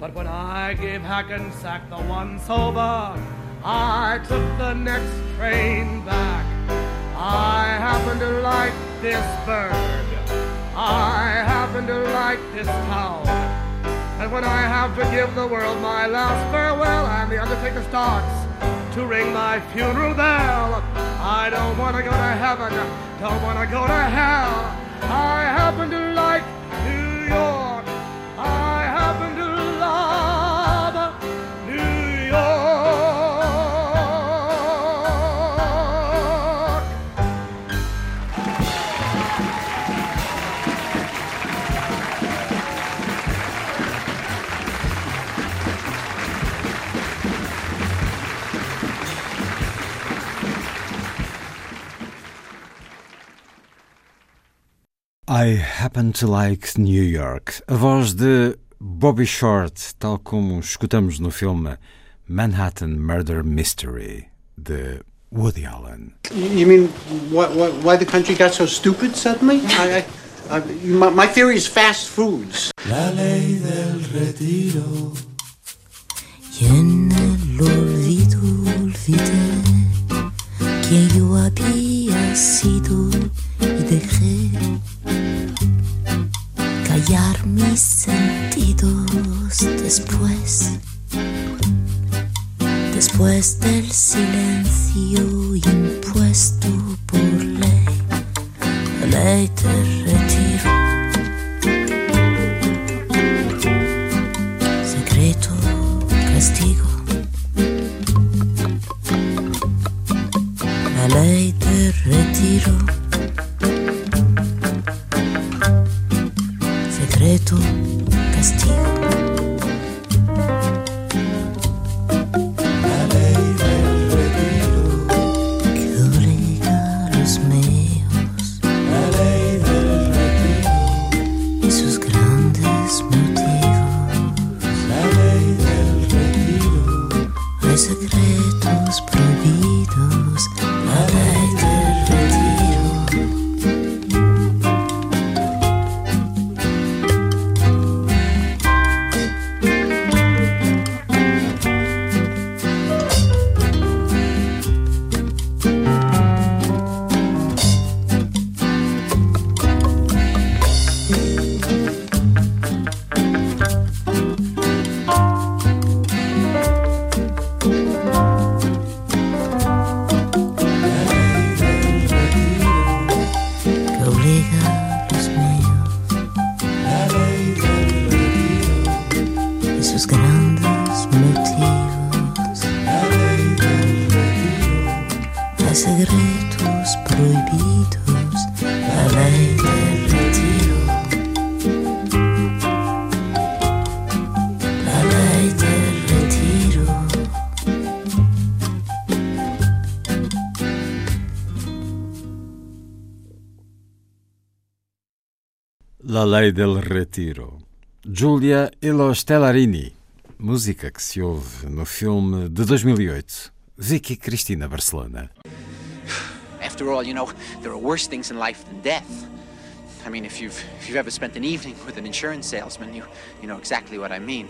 But when I gave Hackensack the once over, I took the next train back. I happen to like this bird. I happen to like this town. And when I have to give the world my last farewell and the undertaker starts to ring my funeral bell, I don't want to go to heaven, don't want to go to hell. I happen to like I Happen to Like New York, a voz de Bobby Short, tal como escutamos no filme Manhattan Murder Mystery, de Woody Allen. You mean what, what, why the country got so stupid suddenly? I, I, I, my, my theory is fast foods. La ley del retiro. Y en el olvido olvidé que yo había sido y dejé callar mis sentidos después, después del silencio impuesto por ley, ley del retiro. respiro segreto castigo. Lei del Retiro. Giulia e lo Stellarini, música que se ouve no filme de 2008, Vicky Cristina Barcelona. After all, you know, there are worse things in life than death. I mean, if you've if you've ever spent an evening with an insurance salesman, you you know exactly what I mean.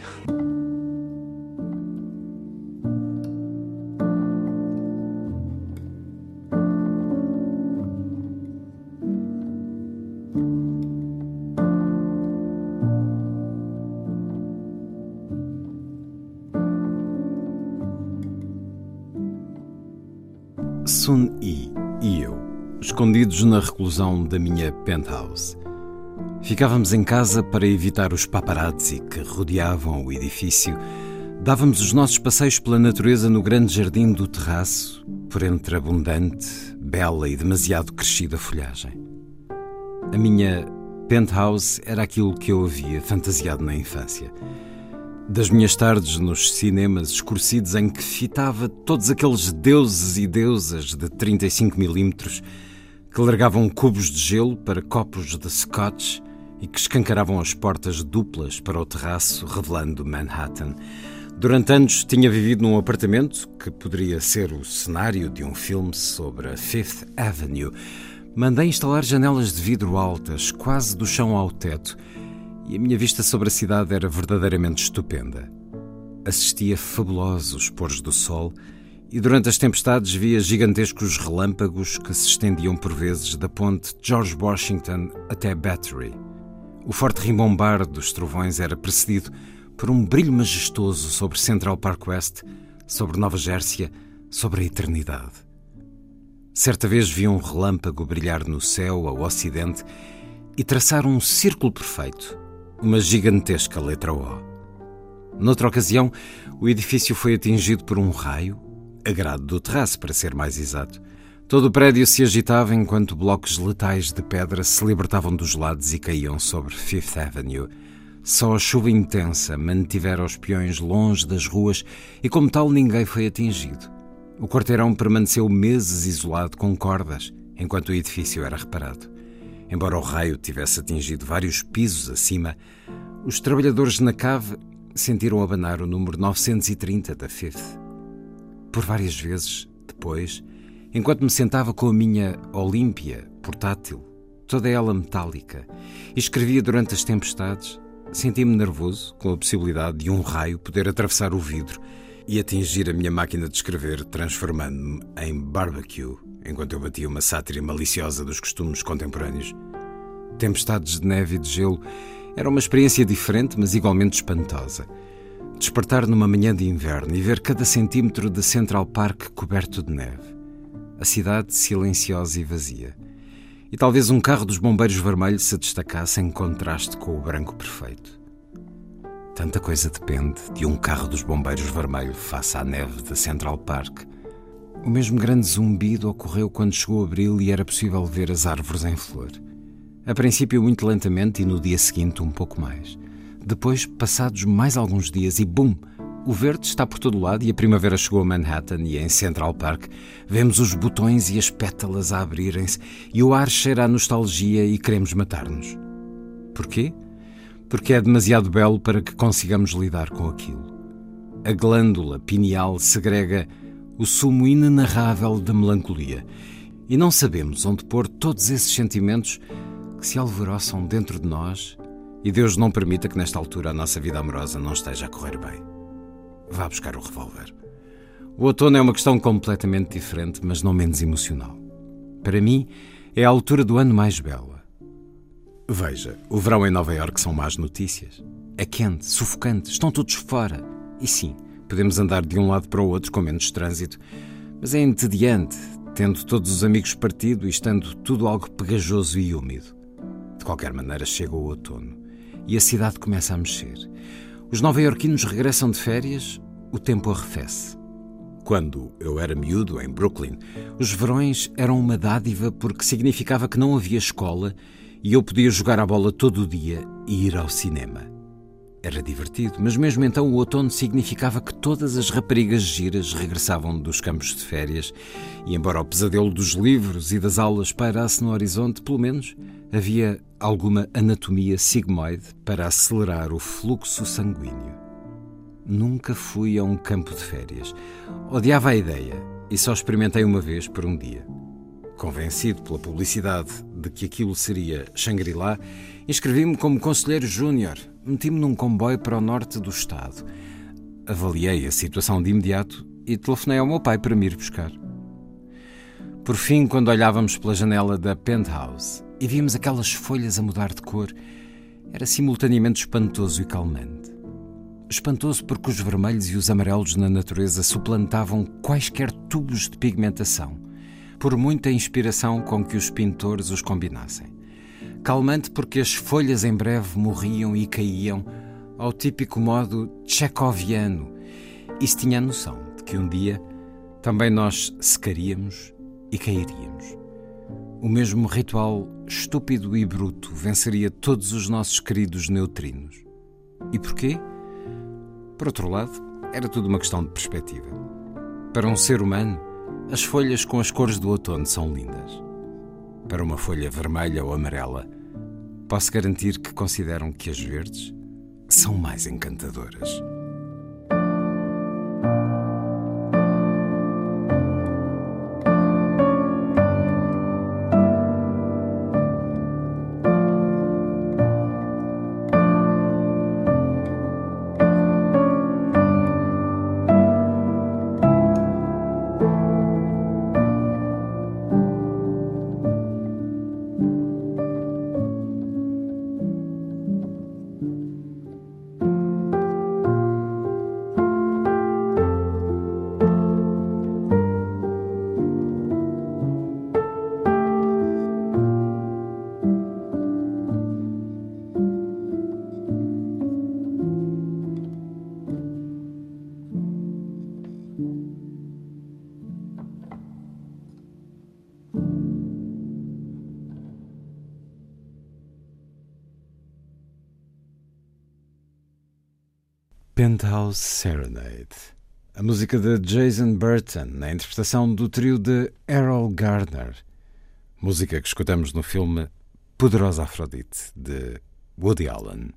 Sun Yi e eu, escondidos na reclusão da minha penthouse. Ficávamos em casa para evitar os paparazzi que rodeavam o edifício. Dávamos os nossos passeios pela natureza no grande jardim do terraço, por entre abundante, bela e demasiado crescida folhagem. A minha penthouse era aquilo que eu havia fantasiado na infância. Das minhas tardes nos cinemas escurecidos em que fitava todos aqueles deuses e deusas de 35mm que largavam cubos de gelo para copos de scotch e que escancaravam as portas duplas para o terraço, revelando Manhattan. Durante anos tinha vivido num apartamento que poderia ser o cenário de um filme sobre a Fifth Avenue. Mandei instalar janelas de vidro altas, quase do chão ao teto, e a minha vista sobre a cidade era verdadeiramente estupenda. Assistia fabulosos pôres do sol e durante as tempestades via gigantescos relâmpagos que se estendiam por vezes da ponte George Washington até Battery. O forte rimbombar dos trovões era precedido por um brilho majestoso sobre Central Park West, sobre Nova Gércia, sobre a eternidade. Certa vez vi um relâmpago brilhar no céu ao ocidente e traçar um círculo perfeito, uma gigantesca letra O. Noutra ocasião, o edifício foi atingido por um raio, a grade do terraço, para ser mais exato. Todo o prédio se agitava enquanto blocos letais de pedra se libertavam dos lados e caíam sobre Fifth Avenue. Só a chuva intensa mantivera os peões longe das ruas e, como tal, ninguém foi atingido. O quarteirão permaneceu meses isolado com cordas, enquanto o edifício era reparado. Embora o raio tivesse atingido vários pisos acima, os trabalhadores na cave sentiram abanar o número 930 da Fifth. Por várias vezes, depois, enquanto me sentava com a minha Olímpia portátil, toda ela metálica, e escrevia durante as tempestades, senti-me nervoso com a possibilidade de um raio poder atravessar o vidro e atingir a minha máquina de escrever, transformando-me em barbecue enquanto eu batia uma sátira maliciosa dos costumes contemporâneos. Tempestades de neve e de gelo era uma experiência diferente, mas igualmente espantosa. Despertar numa manhã de inverno e ver cada centímetro de Central Park coberto de neve. A cidade silenciosa e vazia. E talvez um carro dos bombeiros vermelhos se destacasse em contraste com o branco perfeito. Tanta coisa depende de um carro dos bombeiros vermelho face à neve de Central Park. O mesmo grande zumbido ocorreu quando chegou abril e era possível ver as árvores em flor. A princípio, muito lentamente e no dia seguinte, um pouco mais. Depois, passados mais alguns dias, e bum! O verde está por todo lado e a primavera chegou a Manhattan e em Central Park vemos os botões e as pétalas a abrirem-se e o ar cheira a nostalgia e queremos matar-nos. Porquê? Porque é demasiado belo para que consigamos lidar com aquilo. A glândula pineal segrega o sumo inenarrável da melancolia e não sabemos onde pôr todos esses sentimentos que se alvoroçam dentro de nós e Deus não permita que nesta altura a nossa vida amorosa não esteja a correr bem. Vá buscar o revólver. O outono é uma questão completamente diferente, mas não menos emocional. Para mim, é a altura do ano mais bela. Veja, o verão em Nova Iorque são más notícias. É quente, sufocante, estão todos fora. E sim, podemos andar de um lado para o outro com menos trânsito, mas é entediante, tendo todos os amigos partido e estando tudo algo pegajoso e úmido. De qualquer maneira, chega o outono e a cidade começa a mexer. Os nova-iorquinos regressam de férias, o tempo arrefece. Quando eu era miúdo, em Brooklyn, os verões eram uma dádiva porque significava que não havia escola e eu podia jogar a bola todo o dia e ir ao cinema. Era divertido, mas mesmo então o outono significava que todas as raparigas giras regressavam dos campos de férias e, embora o pesadelo dos livros e das aulas pairasse no horizonte, pelo menos havia alguma anatomia sigmoide para acelerar o fluxo sanguíneo. Nunca fui a um campo de férias. Odiava a ideia e só experimentei uma vez por um dia. Convencido pela publicidade de que aquilo seria Shangri-La, inscrevi-me como conselheiro júnior. Meti-me num comboio para o norte do estado. Avaliei a situação de imediato e telefonei ao meu pai para me ir buscar. Por fim, quando olhávamos pela janela da penthouse e víamos aquelas folhas a mudar de cor, era simultaneamente espantoso e calmante. Espantoso porque os vermelhos e os amarelos na natureza suplantavam quaisquer tubos de pigmentação, por muita inspiração com que os pintores os combinassem. Calmante porque as folhas em breve morriam e caíam ao típico modo tchecoviano, e se tinha a noção de que um dia também nós secaríamos e cairíamos. O mesmo ritual estúpido e bruto venceria todos os nossos queridos neutrinos. E porquê? Por outro lado, era tudo uma questão de perspectiva. Para um ser humano, as folhas com as cores do outono são lindas. Para uma folha vermelha ou amarela, posso garantir que consideram que as verdes são mais encantadoras. Penthouse Serenade. A música de Jason Burton, na interpretação do trio de Errol Gardner. Música que escutamos no filme Poderosa Afrodite, de Woody Allen.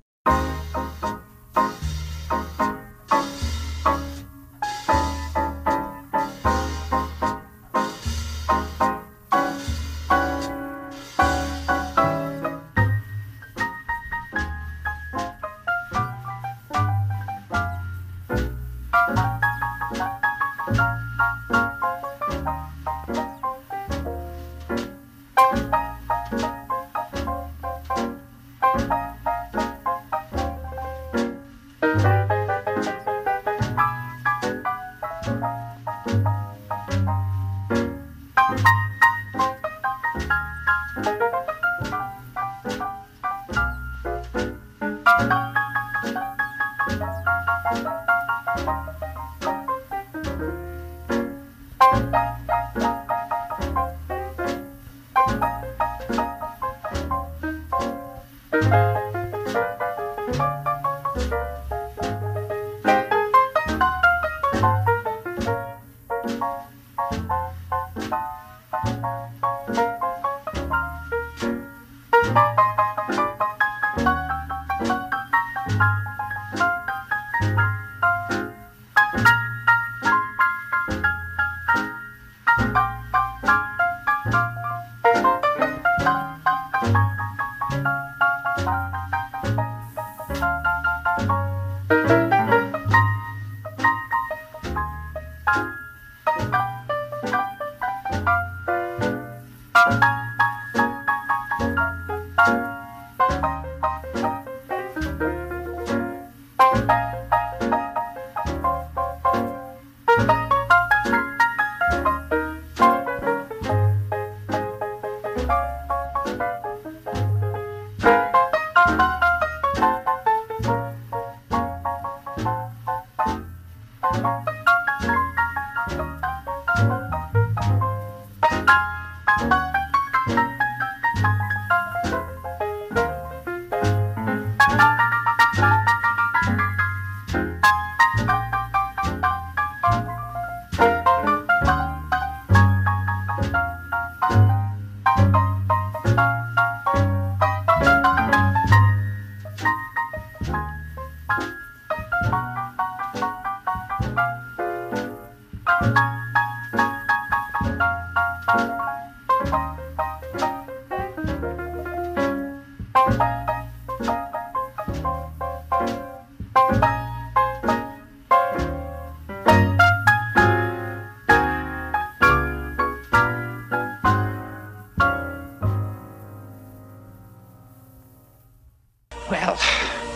Well,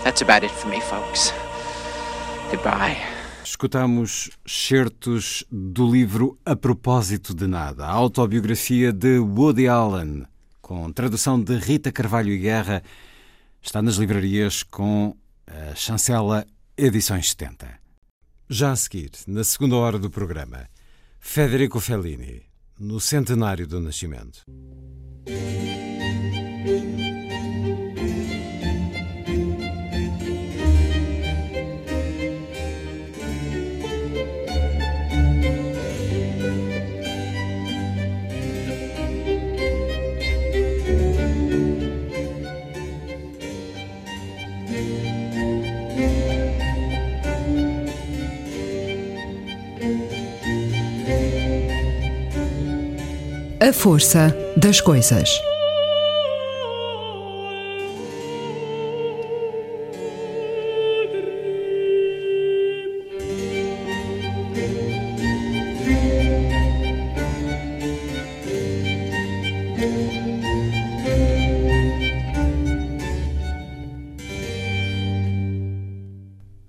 that's about it for me, folks. Goodbye. Escutamos certos do livro A Propósito de Nada, a autobiografia de Woody Allen, com tradução de Rita Carvalho e Guerra, está nas livrarias com a chancela Edições 70. Já a seguir, na segunda hora do programa, Federico Fellini, no centenário do nascimento. A força das coisas.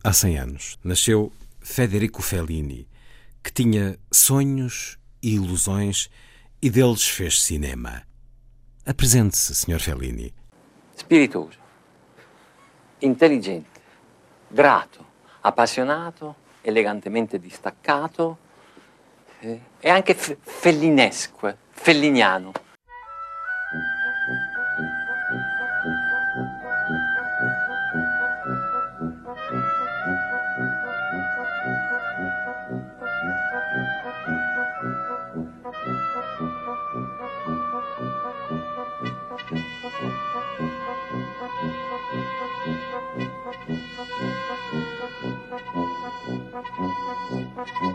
Há 100 anos nasceu Federico Fellini, que tinha sonhos e ilusões e deles fez cinema. Apresente-se, Sr. Fellini. Spiritoso, intelligente, grato, appassionato, elegantemente distaccato e anche fellinesco, felliniano. Mm-hmm.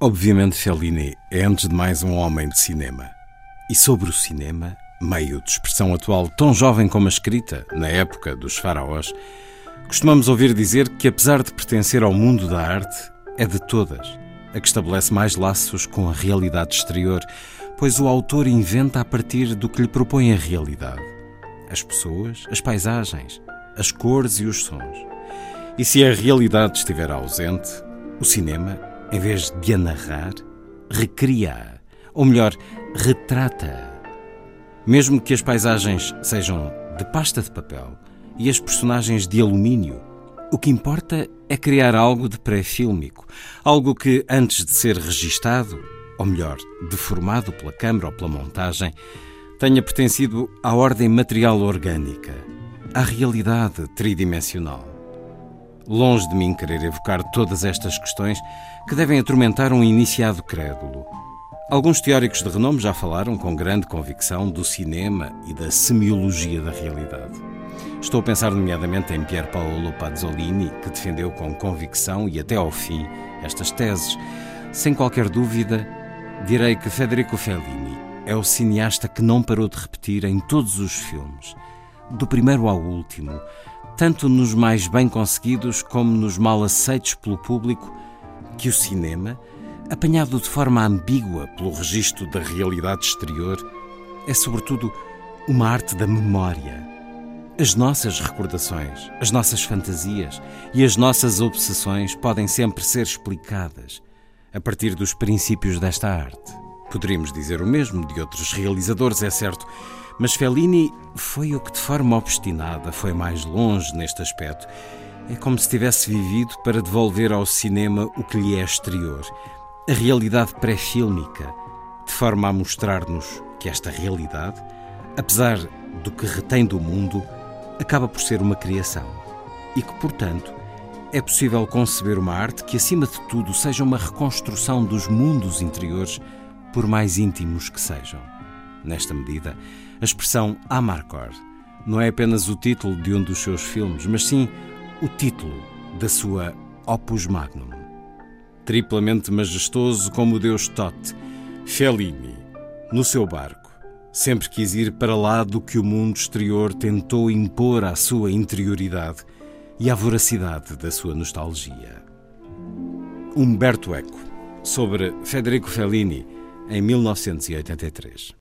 Obviamente, Fellini é antes de mais um homem de cinema. E sobre o cinema, meio de expressão atual tão jovem como a escrita, na época dos faraós, costumamos ouvir dizer que, apesar de pertencer ao mundo da arte, é de todas a que estabelece mais laços com a realidade exterior, pois o autor inventa a partir do que lhe propõe a realidade. As pessoas, as paisagens, as cores e os sons. E se a realidade estiver ausente, o cinema, em vez de a narrar, recria-a, ou melhor, retrata-a. Mesmo que as paisagens sejam de pasta de papel e as personagens de alumínio, o que importa é criar algo de pré-fílmico, algo que, antes de ser registado, ou melhor, deformado pela câmara ou pela montagem, tenha pertencido à ordem material orgânica, à realidade tridimensional. Longe de mim querer evocar todas estas questões que devem atormentar um iniciado crédulo. Alguns teóricos de renome já falaram com grande convicção do cinema e da semiologia da realidade. Estou a pensar nomeadamente em Pier Paolo Pazzolini, que defendeu com convicção e até ao fim estas teses. Sem qualquer dúvida, direi que Federico Fellini é o cineasta que não parou de repetir em todos os filmes, do primeiro ao último, tanto nos mais bem conseguidos como nos mal aceitos pelo público, que o cinema, apanhado de forma ambígua pelo registro da realidade exterior, é sobretudo uma arte da memória as nossas recordações, as nossas fantasias e as nossas obsessões podem sempre ser explicadas a partir dos princípios desta arte. Poderíamos dizer o mesmo de outros realizadores, é certo, mas Fellini foi o que de forma obstinada foi mais longe neste aspecto. É como se tivesse vivido para devolver ao cinema o que lhe é exterior, a realidade pré-fílmica, de forma a mostrar-nos que esta realidade, apesar do que retém do mundo, acaba por ser uma criação e que, portanto, é possível conceber uma arte que, acima de tudo, seja uma reconstrução dos mundos interiores, por mais íntimos que sejam. Nesta medida, a expressão Amarcord não é apenas o título de um dos seus filmes, mas sim o título da sua Opus Magnum. Triplamente majestoso como o deus Tote, Fellini, no seu barco, Sempre quis ir para lá do que o mundo exterior tentou impor à sua interioridade e à voracidade da sua nostalgia. Humberto Eco, sobre Federico Fellini, em 1983.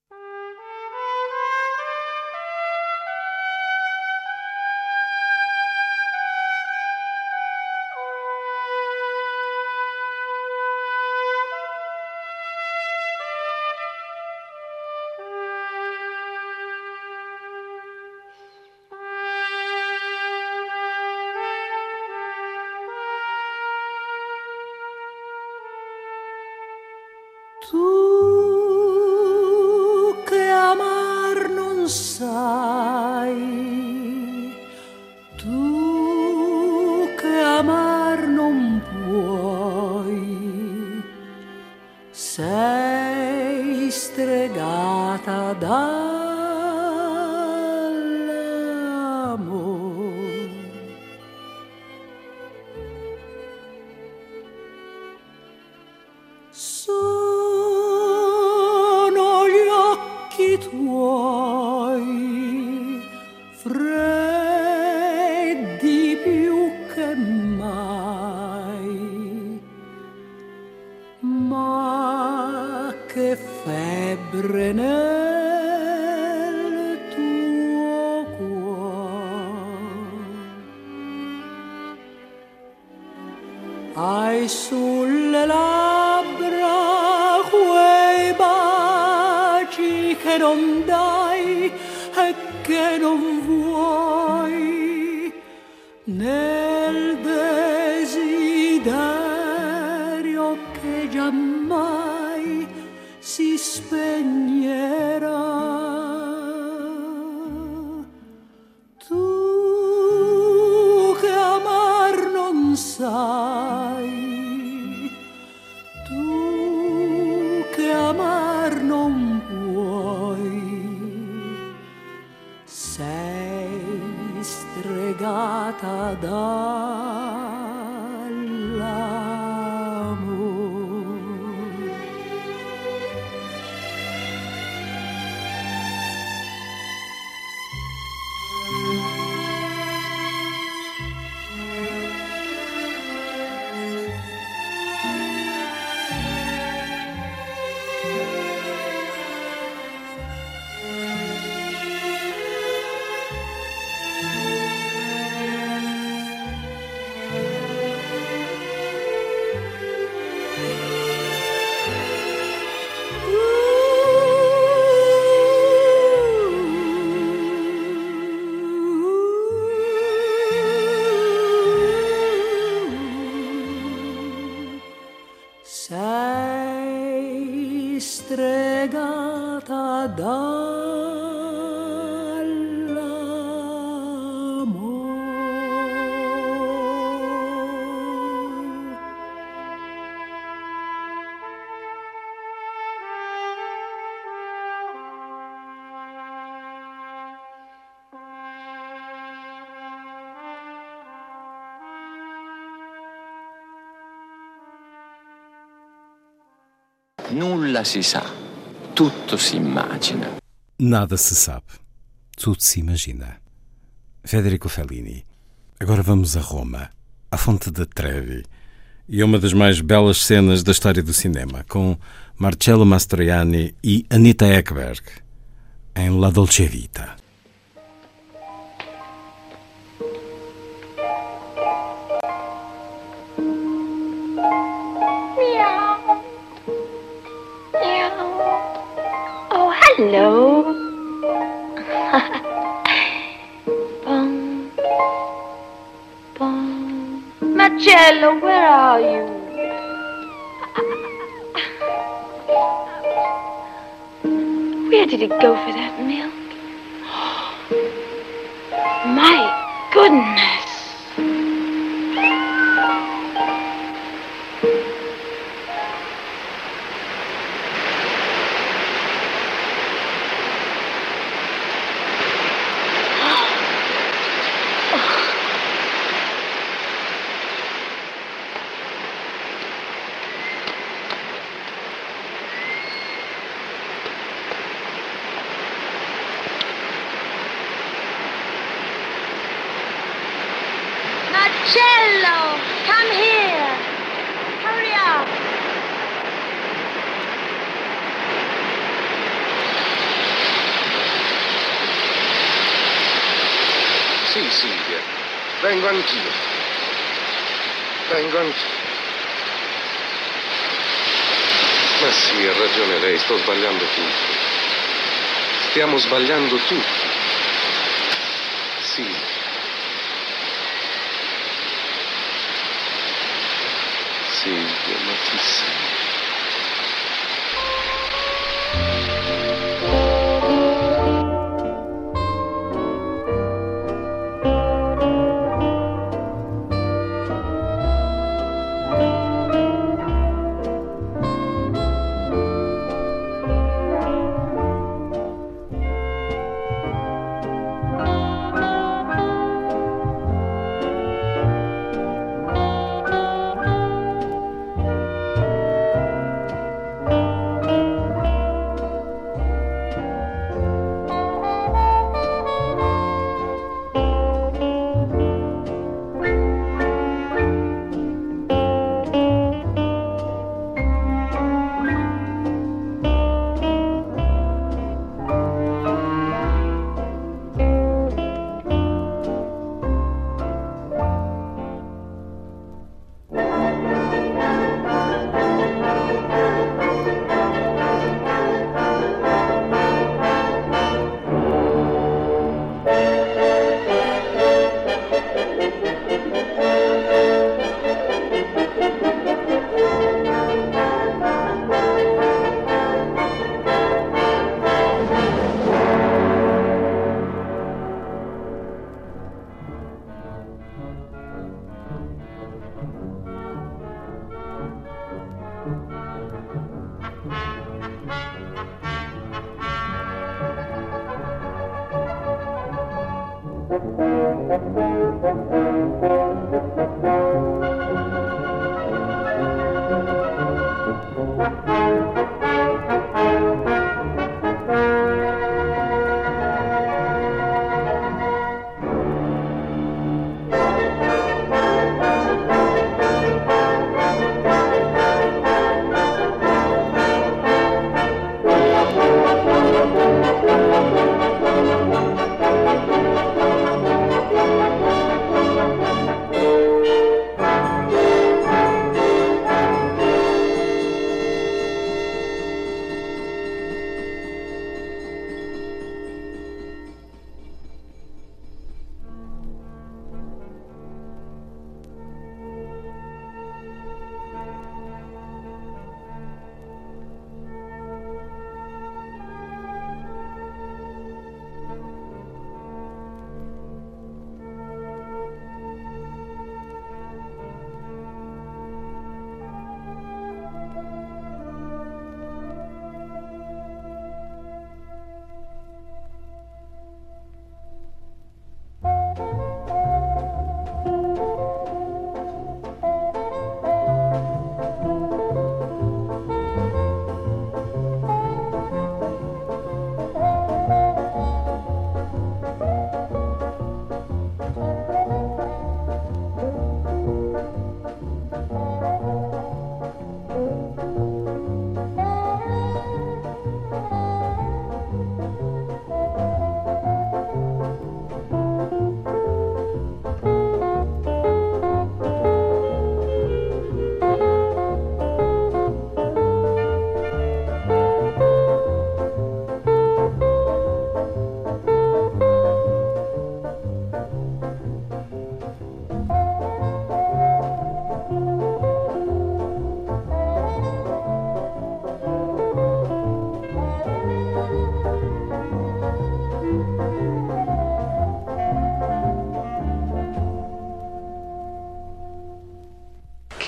Nulla si sa, tutto si immagina. Nada se sabe, tudo se imagina. Federico Fellini. Agora vamos a Roma, à Fonte de Trevi. E uma das mais belas cenas da história do cinema, com Marcello Mastroianni e Anita Ekberg, em La Dolce Vita. Anch'io. Ma sì, ha ragione lei, sto sbagliando tutto. Stiamo sbagliando tutto. Sì. Silvia, ma chi sei?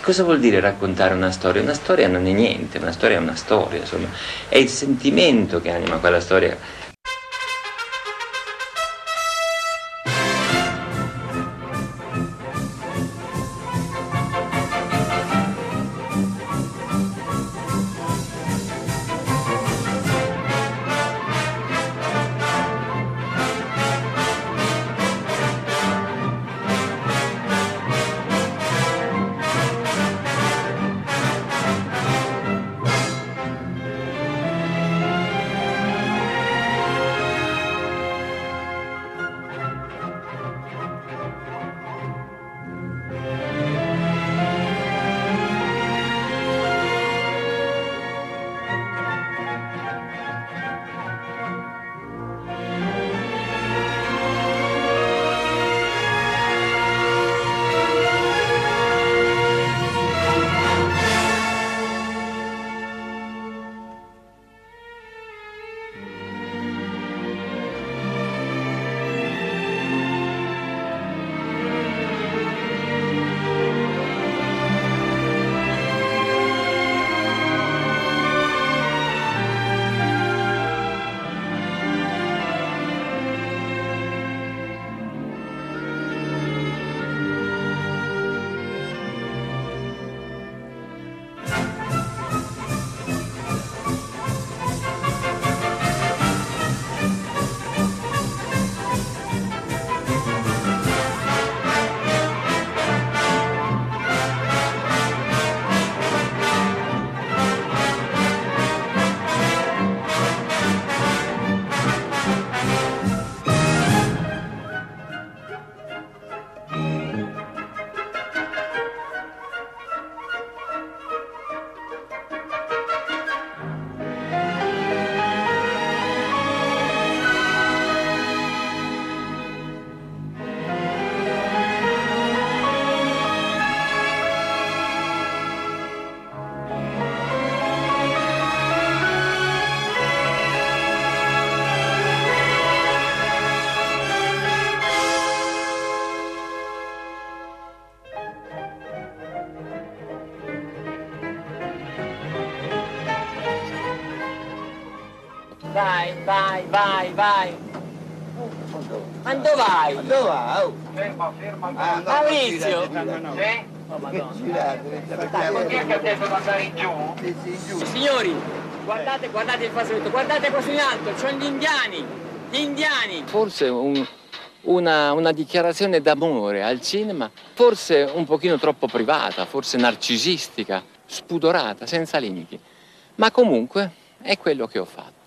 Cosa vuol dire raccontare una storia? Una storia non è niente, una storia è una storia, insomma, è il sentimento che anima quella storia. Vai, dove vai? Ma dove vai? Oh. Ferma, ferma. Maurizio. Sì? Oh, Madonna. Ma chi è che ha detto di andare in giù? Signori, guardate, guardate il fazzoletto, guardate qua in alto, c'ho gli indiani, gli indiani. Forse un- una, una dichiarazione d'amore al cinema, forse un pochino troppo privata, forse narcisistica, spudorata, senza limiti. Ma comunque è quello che ho fatto.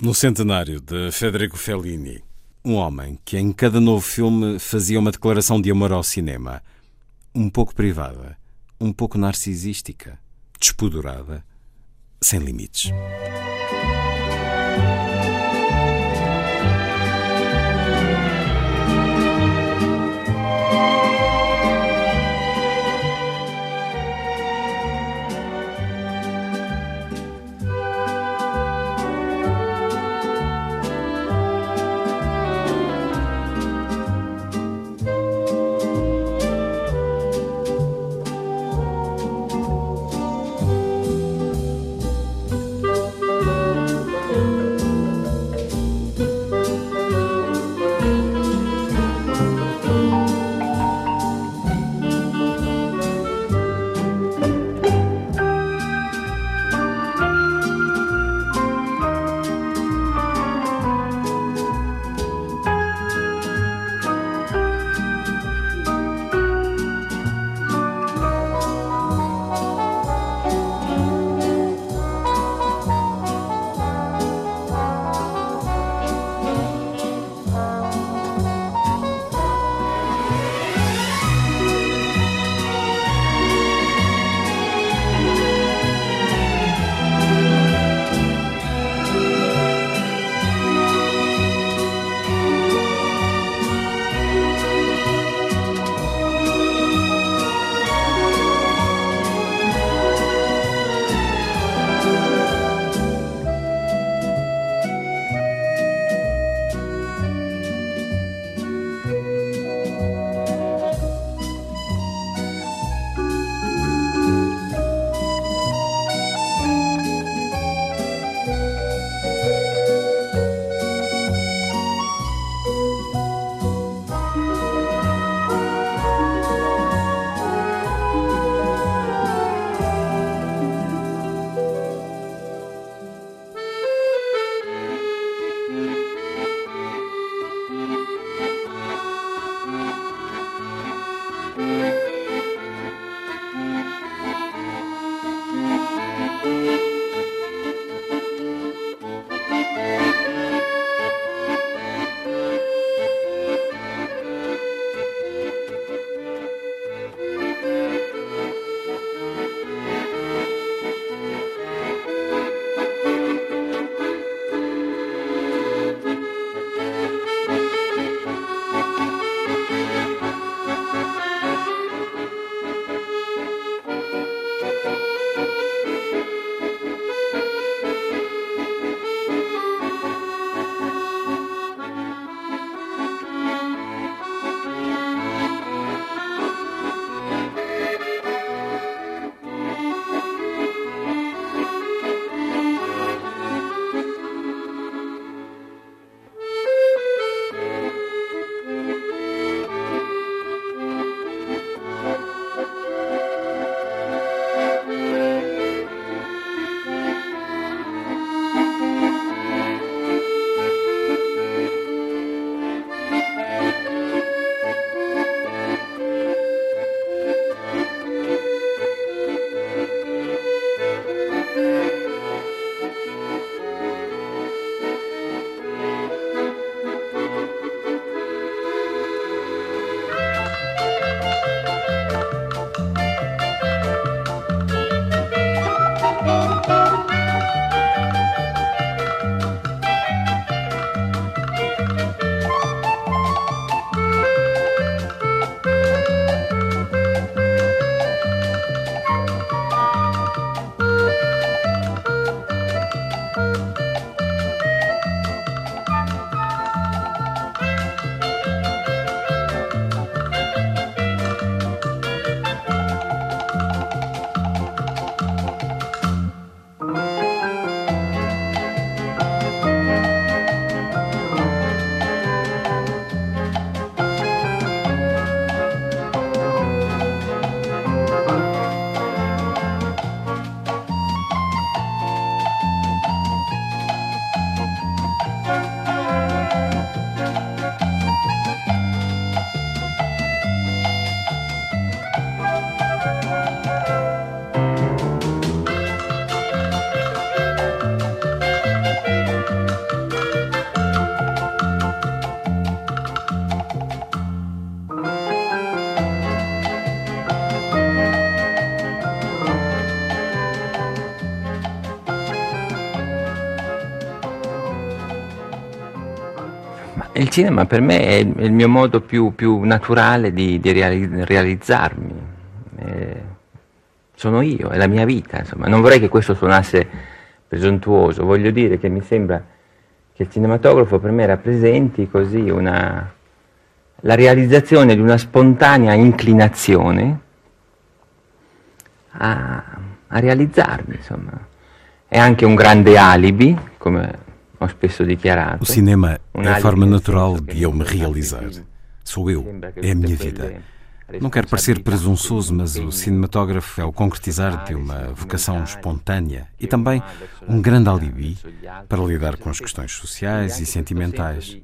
No centenário de Federico Fellini, um homem que em cada novo filme fazia uma declaração de amor ao cinema, um pouco privada, um pouco narcisística, despudorada, sem limites. Il cinema per me è il, mio modo più, più naturale di, di reali- realizzarmi. Eh, sono io, è la mia vita, insomma. Non vorrei che questo suonasse presuntuoso, voglio dire che mi sembra che il cinematografo per me rappresenti così una, la realizzazione di una spontanea inclinazione a, a realizzarmi, insomma. È anche un grande alibi, come. O cinema é a forma natural de eu me realizar. Sou eu, é a minha vida. Não quero parecer presunçoso, mas o cinematógrafo é o concretizar de uma vocação espontânea e também um grande alibi para lidar com as questões sociais e sentimentais.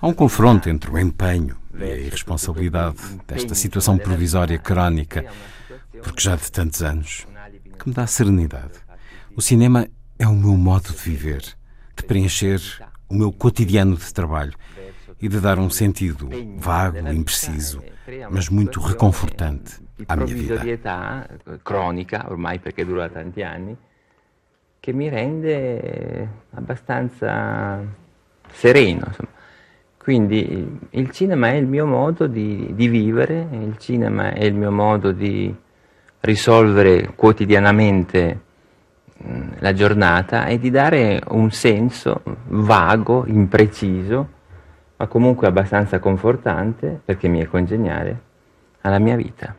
Há um confronto entre o empenho e a irresponsabilidade desta situação provisória crónica, porque já de tantos anos, que me dá serenidade. O cinema é o meu modo de viver, de preencher o meu cotidiano de trabalho e de dar um sentido vago, impreciso, mas muito reconfortante à minha vida. cronica ormai perché dura tanti anni che mi rende abbastanza sereno quindi il cinema è il mio modo di, di vivere il cinema è il mio modo di risolvere quotidianamente la giornata e di dare un senso vago, impreciso ma comunque abbastanza confortante perché mi è congeniale alla mia vita.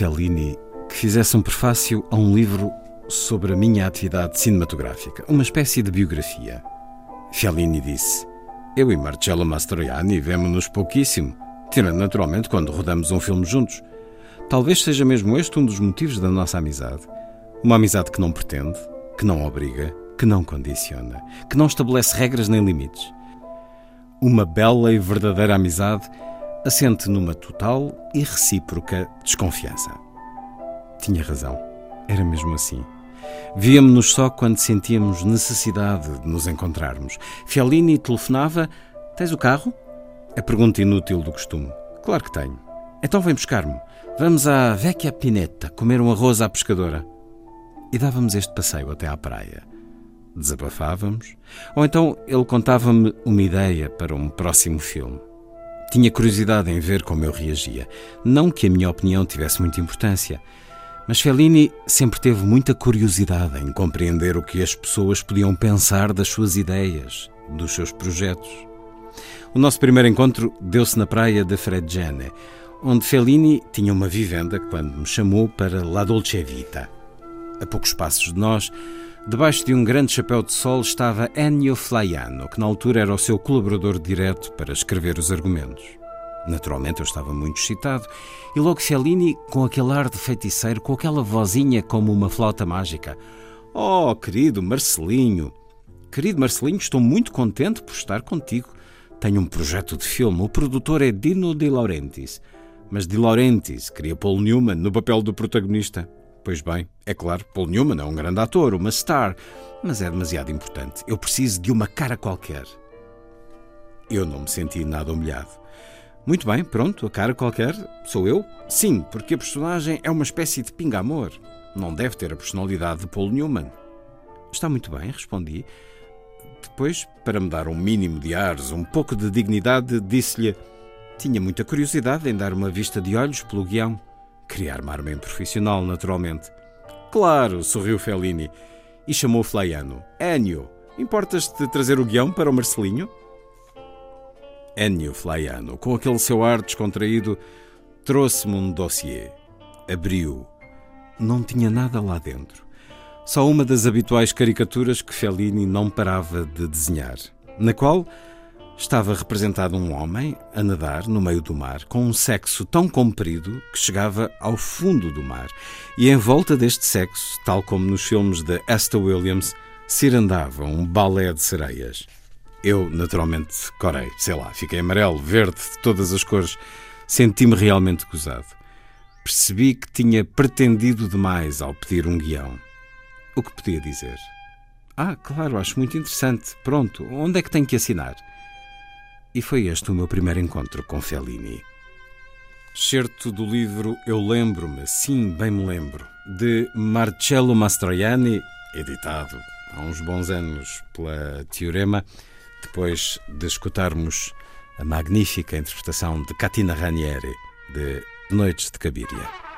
Fellini que fizesse um prefácio a um livro sobre a minha atividade cinematográfica, uma espécie de biografia. Fellini disse: Eu e Marcello Mastroianni vemos-nos pouquíssimo, tirando naturalmente quando rodamos um filme juntos. Talvez seja mesmo este um dos motivos da nossa amizade. Uma amizade que não pretende, que não obriga, que não condiciona, que não estabelece regras nem limites. Uma bela e verdadeira amizade assente numa total e recíproca desconfiança. Tinha razão, era mesmo assim. Víamos-nos só quando sentíamos necessidade de nos encontrarmos. Fellini telefonava: Tens o carro? A pergunta inútil do costume. Claro que tenho. Então vem buscar-me. Vamos à Vecchia Pineta comer um arroz à pescadora. E dávamos este passeio até à praia. Desabafávamos, ou então ele contava-me uma ideia para um próximo filme. Tinha curiosidade em ver como eu reagia. Não que a minha opinião tivesse muita importância, mas Fellini sempre teve muita curiosidade em compreender o que as pessoas podiam pensar das suas ideias, dos seus projetos. O nosso primeiro encontro deu-se na praia de Fregene, onde Fellini tinha uma vivenda quando me chamou para La Dolce Vita. A poucos passos de nós, debaixo de um grande chapéu de sol, estava Ennio Flaiano, que na altura era o seu colaborador direto para escrever os argumentos. Naturalmente eu estava muito excitado e logo Fellini, com aquele ar de feiticeiro, com aquela vozinha como uma flauta mágica. Oh, querido Marcelinho! Querido Marcelinho, estou muito contente por estar contigo. Tenho um projeto de filme. O produtor é Dino De Laurentiis. Mas De Laurentiis queria Paul Newman no papel do protagonista. Pois bem, é claro, Paul Newman é um grande ator, uma star, mas é demasiado importante. Eu preciso de uma cara qualquer. Eu não me senti nada humilhado. Muito bem, pronto, a cara qualquer sou eu? Sim, porque a personagem é uma espécie de pinga-amor. Não deve ter a personalidade de Paul Newman. Está muito bem, respondi. Depois, para me dar um mínimo de ares, um pouco de dignidade, disse-lhe: Tinha muita curiosidade em dar uma vista de olhos pelo guião. Queria armar-me em profissional, naturalmente. Claro, sorriu Fellini e chamou Flaiano. Ennio, importas-te trazer o guião para o Marcelinho? Ennio Flaiano, com aquele seu ar descontraído, trouxe-me um dossiê. Abriu. Não tinha nada lá dentro. Só uma das habituais caricaturas que Fellini não parava de desenhar, na qual estava representado um homem a nadar no meio do mar com um sexo tão comprido que chegava ao fundo do mar. E em volta deste sexo, tal como nos filmes de Esther Williams, cirandava um balé de sereias. Eu, naturalmente, corei, sei lá, fiquei amarelo, verde, de todas as cores. Senti-me realmente gozado. Percebi que tinha pretendido demais ao pedir um guião. O que podia dizer? Ah, claro, acho muito interessante. Pronto, onde é que tenho que assinar? E foi este o meu primeiro encontro com Fellini. Certo do livro Eu Lembro-me, sim, bem me lembro, de Marcello Mastroianni, editado há uns bons anos pela Teorema, depois de escutarmos a magnífica interpretação de Catina Ranieri, de Noites de Cabiria.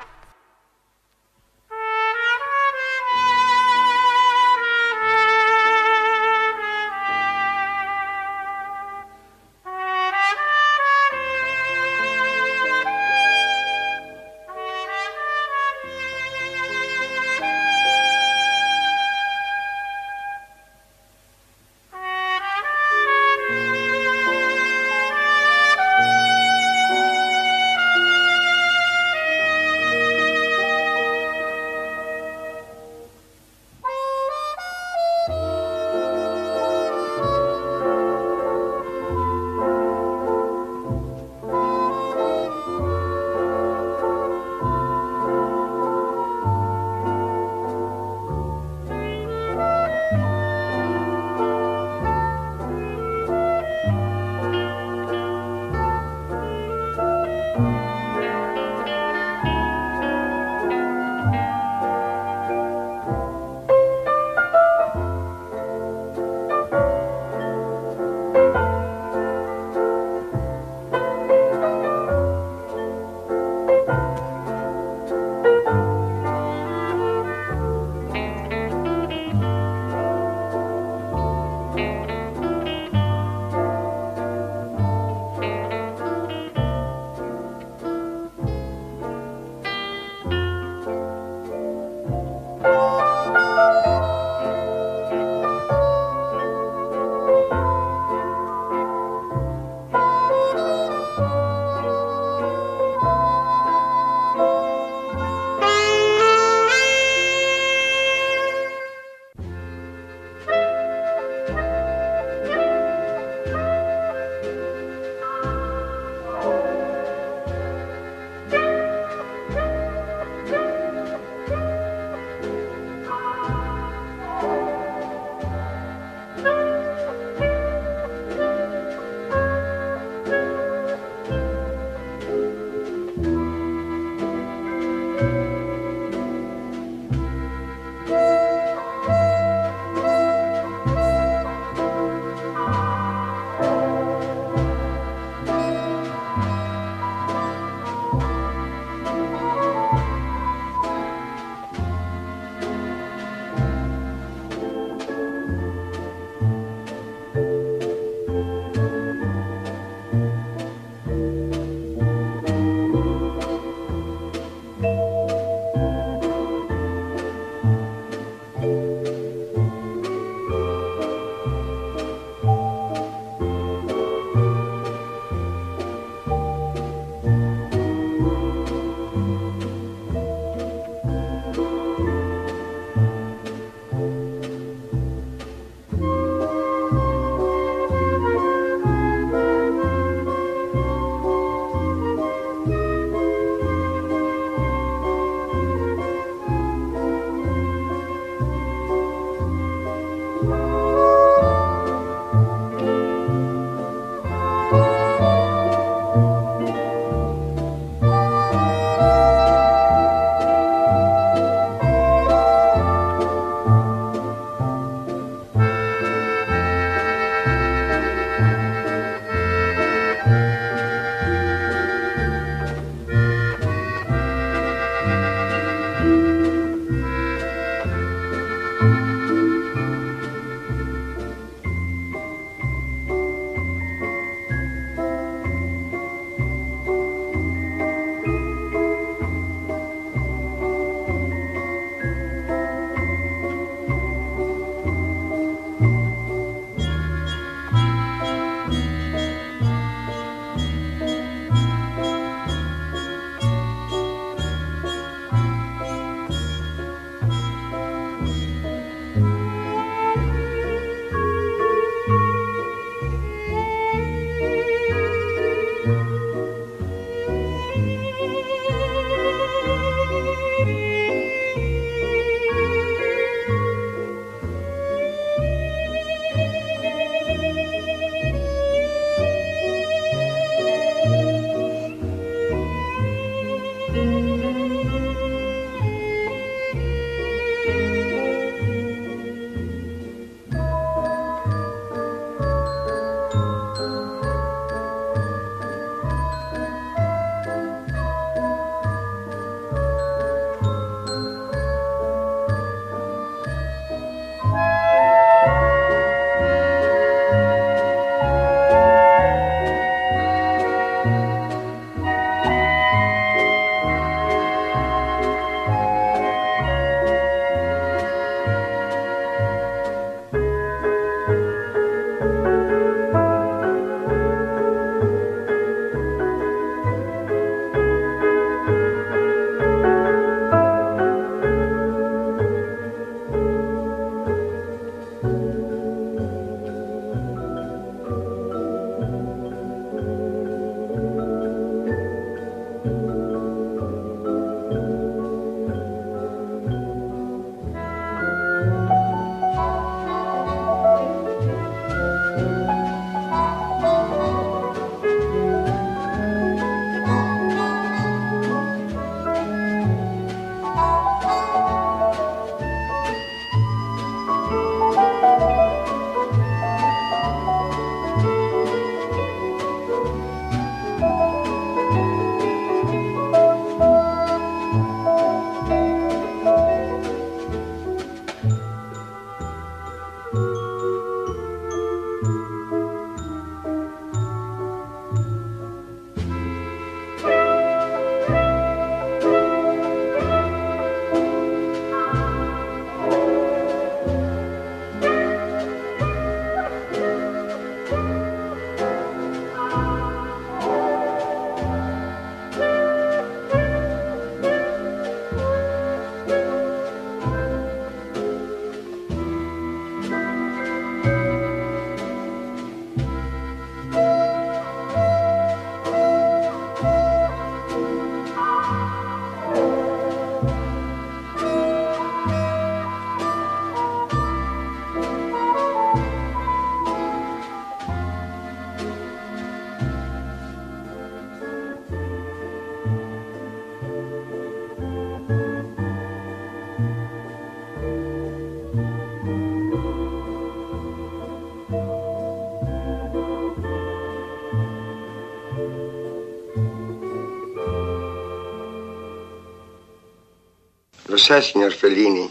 Sa, signor Fellini,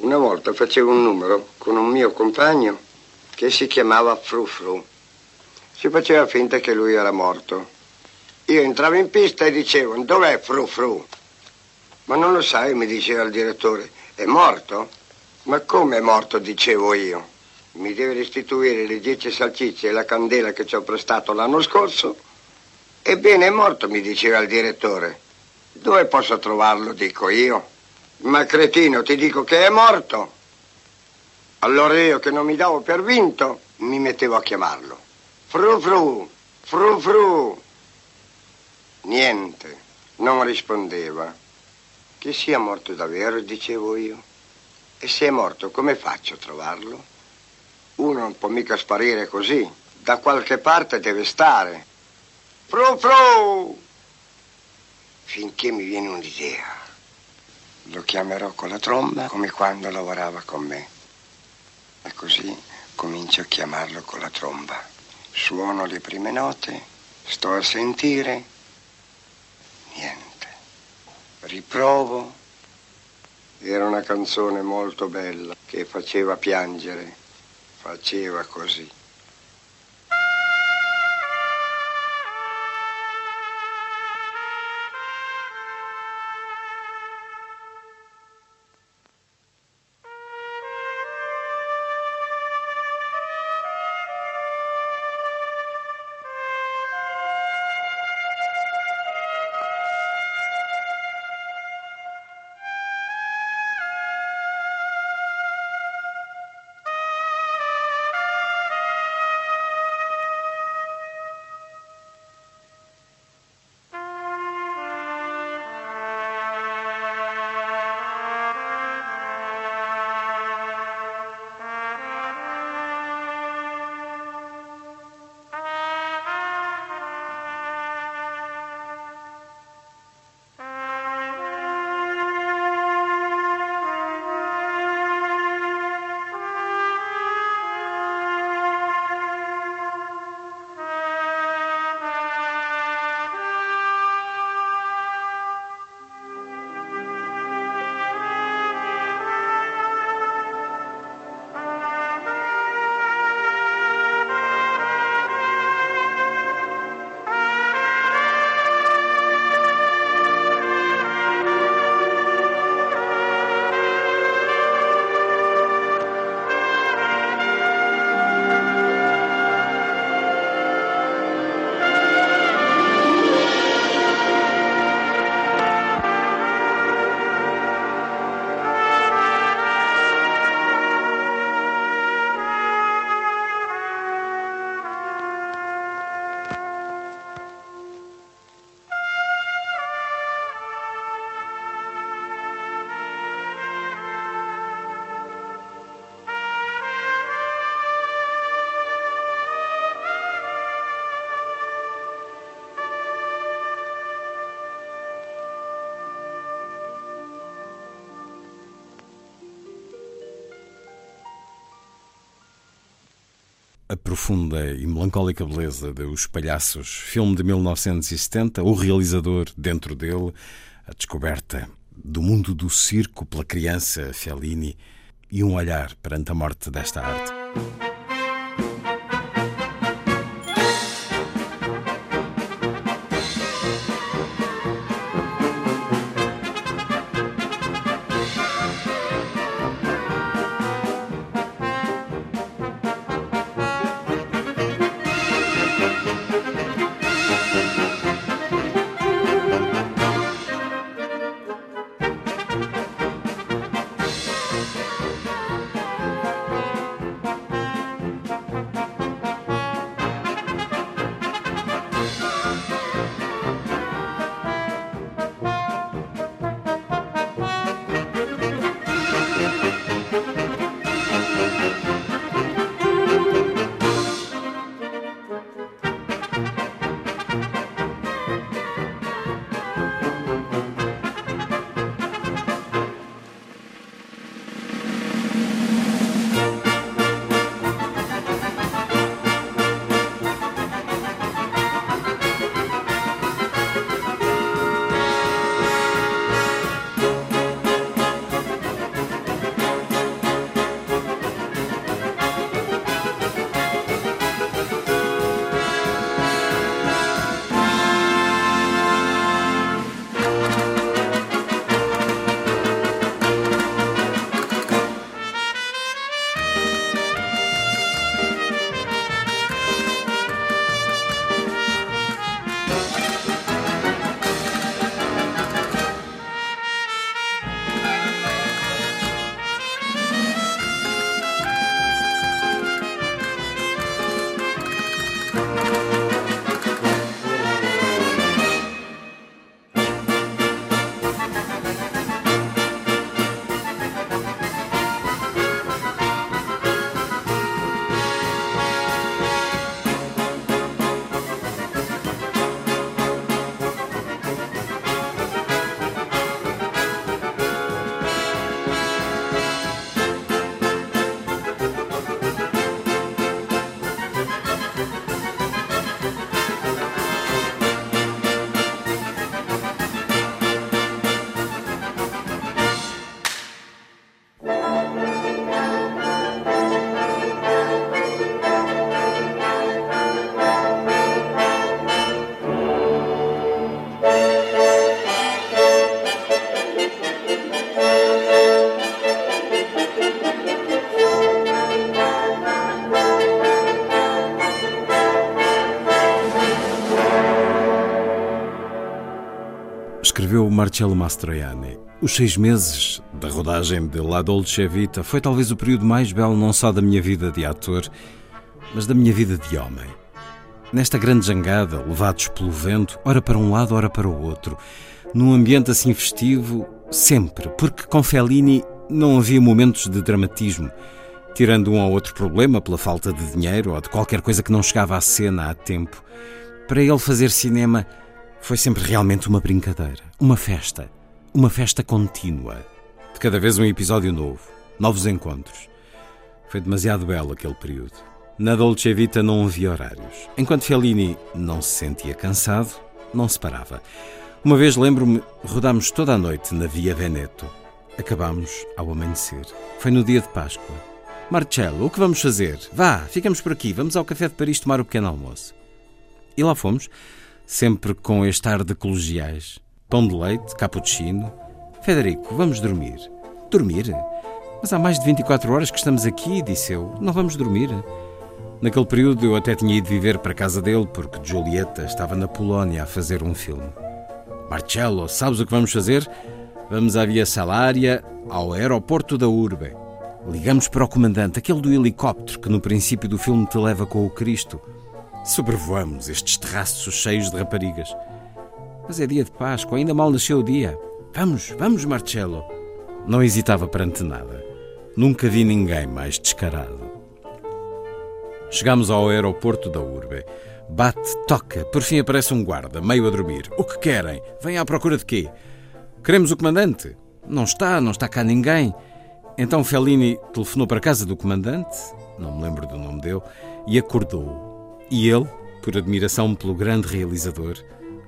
una volta facevo un numero con un mio compagno che si chiamava Frufru. Si faceva finta che lui era morto. Io entravo in pista e dicevo, dov'è Frufru? Ma non lo sai, mi diceva il direttore, è morto? Ma come è morto, dicevo io. Mi deve restituire le dieci salsicce e la candela che ci ho prestato l'anno scorso? Ebbene, è morto, mi diceva il direttore. Dove posso trovarlo, dico io? Ma cretino, ti dico che è morto. Allora io che non mi davo per vinto, mi mettevo a chiamarlo. Fru fru, fru fru. Niente, non rispondeva. Che sia morto davvero, dicevo io. E se è morto, come faccio a trovarlo? Uno non può mica sparire così. Da qualche parte deve stare. Fru fru! Finché mi viene un'idea. Lo chiamerò con la tromba come quando lavorava con me. E così comincio a chiamarlo con la tromba. Suono le prime note, sto a sentire, niente. Riprovo. Era una canzone molto bella che faceva piangere, faceva così. Profunda e melancólica beleza de Os Palhaços, filme de 1970, o realizador dentro dele, a descoberta do mundo do circo pela criança Fellini, e um olhar perante a morte desta arte. Marcello Mastroianni. Os seis meses da rodagem de La Dolce Vita foi talvez o período mais belo não só da minha vida de ator, mas da minha vida de homem. Nesta grande jangada, levados pelo vento, ora para um lado, ora para o outro, num ambiente assim festivo, sempre, porque com Fellini não havia momentos de dramatismo, tirando um ou outro problema pela falta de dinheiro ou de qualquer coisa que não chegava à cena a tempo. Para ele fazer cinema foi sempre realmente uma brincadeira, uma festa, uma festa contínua. De cada vez um episódio novo, novos encontros. Foi demasiado belo aquele período. Na Dolce Vita não havia horários. Enquanto Fellini não se sentia cansado, não se parava. Uma vez lembro-me, rodámos toda a noite na Via Veneto. Acabámos ao amanhecer. Foi no dia de Páscoa. Marcello, o que vamos fazer? Vá, ficamos por aqui, vamos ao Café de Paris tomar o pequeno almoço. E lá fomos sempre com este ar de colegiais. Pão de leite, cappuccino. Federico, vamos dormir. Dormir? Mas há mais de 24 horas que estamos aqui, disse eu. Não vamos dormir. Naquele período eu até tinha ido viver para a casa dele porque Julieta estava na Polónia a fazer um filme. Marcello, sabes o que vamos fazer? Vamos à Via Salária, ao aeroporto da Urbe. Ligamos para o comandante, aquele do helicóptero que no princípio do filme te leva com o Cristo. Sobrevoamos estes terraços cheios de raparigas. Mas é dia de Páscoa, ainda mal nasceu o dia. Vamos, vamos, Marcello. Não hesitava perante nada. Nunca vi ninguém mais descarado. Chegámos ao aeroporto da Urbe. Bate, toca, por fim aparece um guarda, meio a dormir. O que querem? Vêm à procura de quê? Queremos o comandante. Não está, não está cá ninguém. Então Fellini telefonou para a casa do comandante, não me lembro do nome dele, e acordou. E ele, por admiração pelo grande realizador,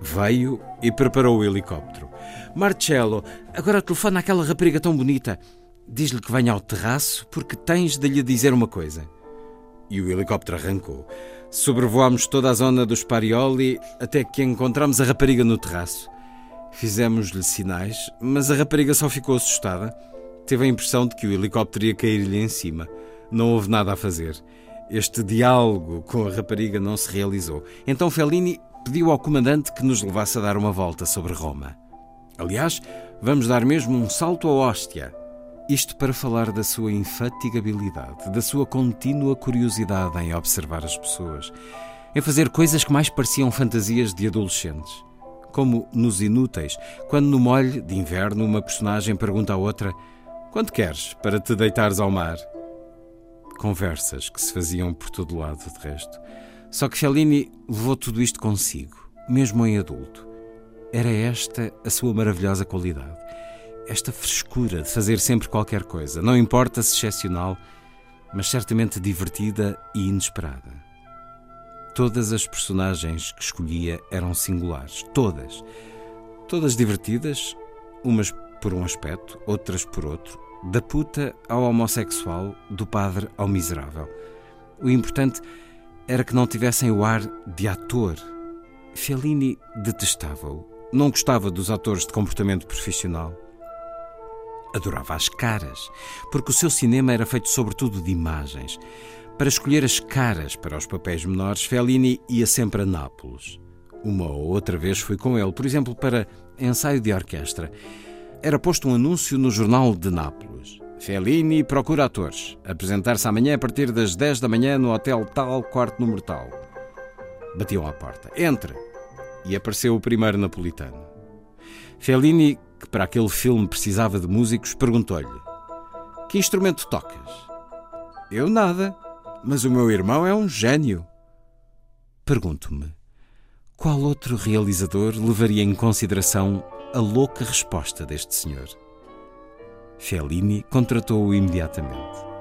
veio e preparou o helicóptero. Marcello, agora telefona àquela rapariga tão bonita. diz-lhe que venha ao terraço porque tens de lhe dizer uma coisa. E o helicóptero arrancou. Sobrevoámos toda a zona dos Parioli até que encontramos a rapariga no terraço. Fizemos-lhe sinais, mas a rapariga só ficou assustada. Teve a impressão de que o helicóptero ia cair-lhe em cima. Não houve nada a fazer. Este diálogo com a rapariga não se realizou. Então Fellini pediu ao comandante que nos levasse a dar uma volta sobre Roma. Aliás, vamos dar mesmo um salto à hóstia. Isto para falar da sua infatigabilidade, da sua contínua curiosidade em observar as pessoas, em fazer coisas que mais pareciam fantasias de adolescentes. Como nos Inúteis, quando no molho de inverno uma personagem pergunta à outra: Quanto queres para te deitares ao mar? Conversas que se faziam por todo lado, de resto. Só que Fellini levou tudo isto consigo, mesmo em adulto. Era esta a sua maravilhosa qualidade. Esta frescura de fazer sempre qualquer coisa, não importa se excepcional, mas certamente divertida e inesperada. Todas as personagens que escolhia eram singulares, todas. Todas divertidas, umas por um aspecto, outras por outro, da puta ao homossexual, do padre ao miserável. O importante era que não tivessem o ar de ator. Fellini detestava-o não gostava dos atores de comportamento profissional. Adorava as caras, porque o seu cinema era feito sobretudo de imagens. Para escolher as caras para os papéis menores, Fellini ia sempre a Nápoles. Uma ou outra vez fui com ele, por exemplo, para ensaio de orquestra. Era posto um anúncio no jornal de Nápoles. Fellini procura atores. Apresentar-se amanhã a partir das 10 da manhã no hotel tal, quarto número tal. Batiam à porta. Entre e apareceu o primeiro napolitano. Fellini, que para aquele filme precisava de músicos, perguntou-lhe: Que instrumento tocas? Eu nada, mas o meu irmão é um gênio. Pergunto-me: qual outro realizador levaria em consideração a louca resposta deste senhor? Fellini contratou-o imediatamente.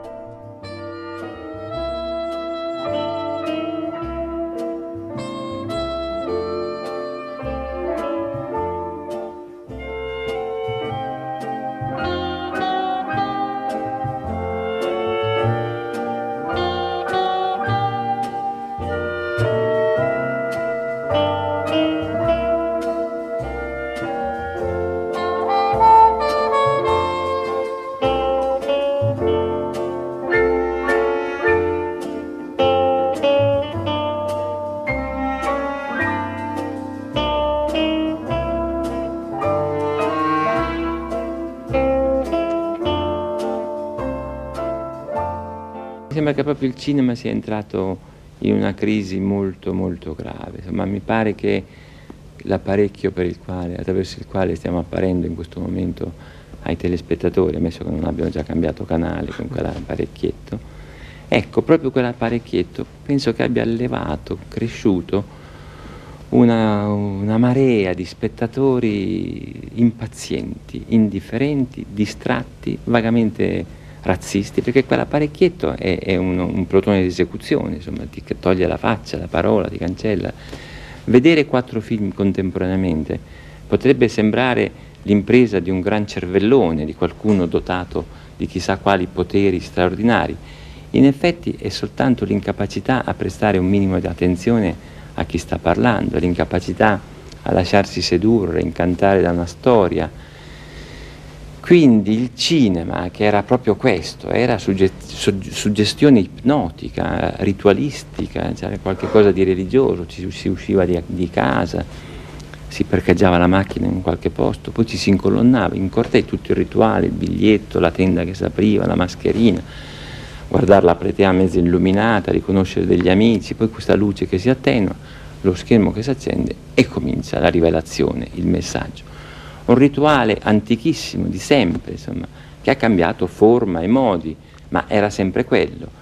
Proprio il cinema sia entrato in una crisi molto molto grave. Insomma, mi pare che l'apparecchio quale, attraverso il quale stiamo apparendo in questo momento ai telespettatori, ammesso che non abbiano già cambiato canale con quell'apparecchietto, ecco, proprio quell'apparecchietto penso che abbia allevato, cresciuto una, una marea di spettatori impazienti, indifferenti, distratti, vagamente razzisti, perché quell'apparecchietto è, è un, un, plotone di esecuzione, insomma, ti toglie la faccia, la parola, ti cancella. Vedere quattro film contemporaneamente potrebbe sembrare l'impresa di un gran cervellone, di qualcuno dotato di chissà quali poteri straordinari. In effetti è soltanto l'incapacità a prestare un minimo di attenzione a chi sta parlando, l'incapacità a lasciarsi sedurre, incantare da una storia, quindi il cinema, che era proprio questo, era suggestione ipnotica, ritualistica, c'era qualcosa di religioso, ci si usciva di, di, casa, si parcheggiava la macchina in qualche posto, poi ci si incolonnava in cortei, tutto il rituale, il biglietto, la tenda che si apriva, la mascherina, guardare la platea mezza illuminata, riconoscere degli amici, poi questa luce che si attenua, lo schermo che si accende e comincia la rivelazione, il messaggio un rituale antichissimo di sempre, insomma, che ha cambiato forma e modi, ma era sempre quello.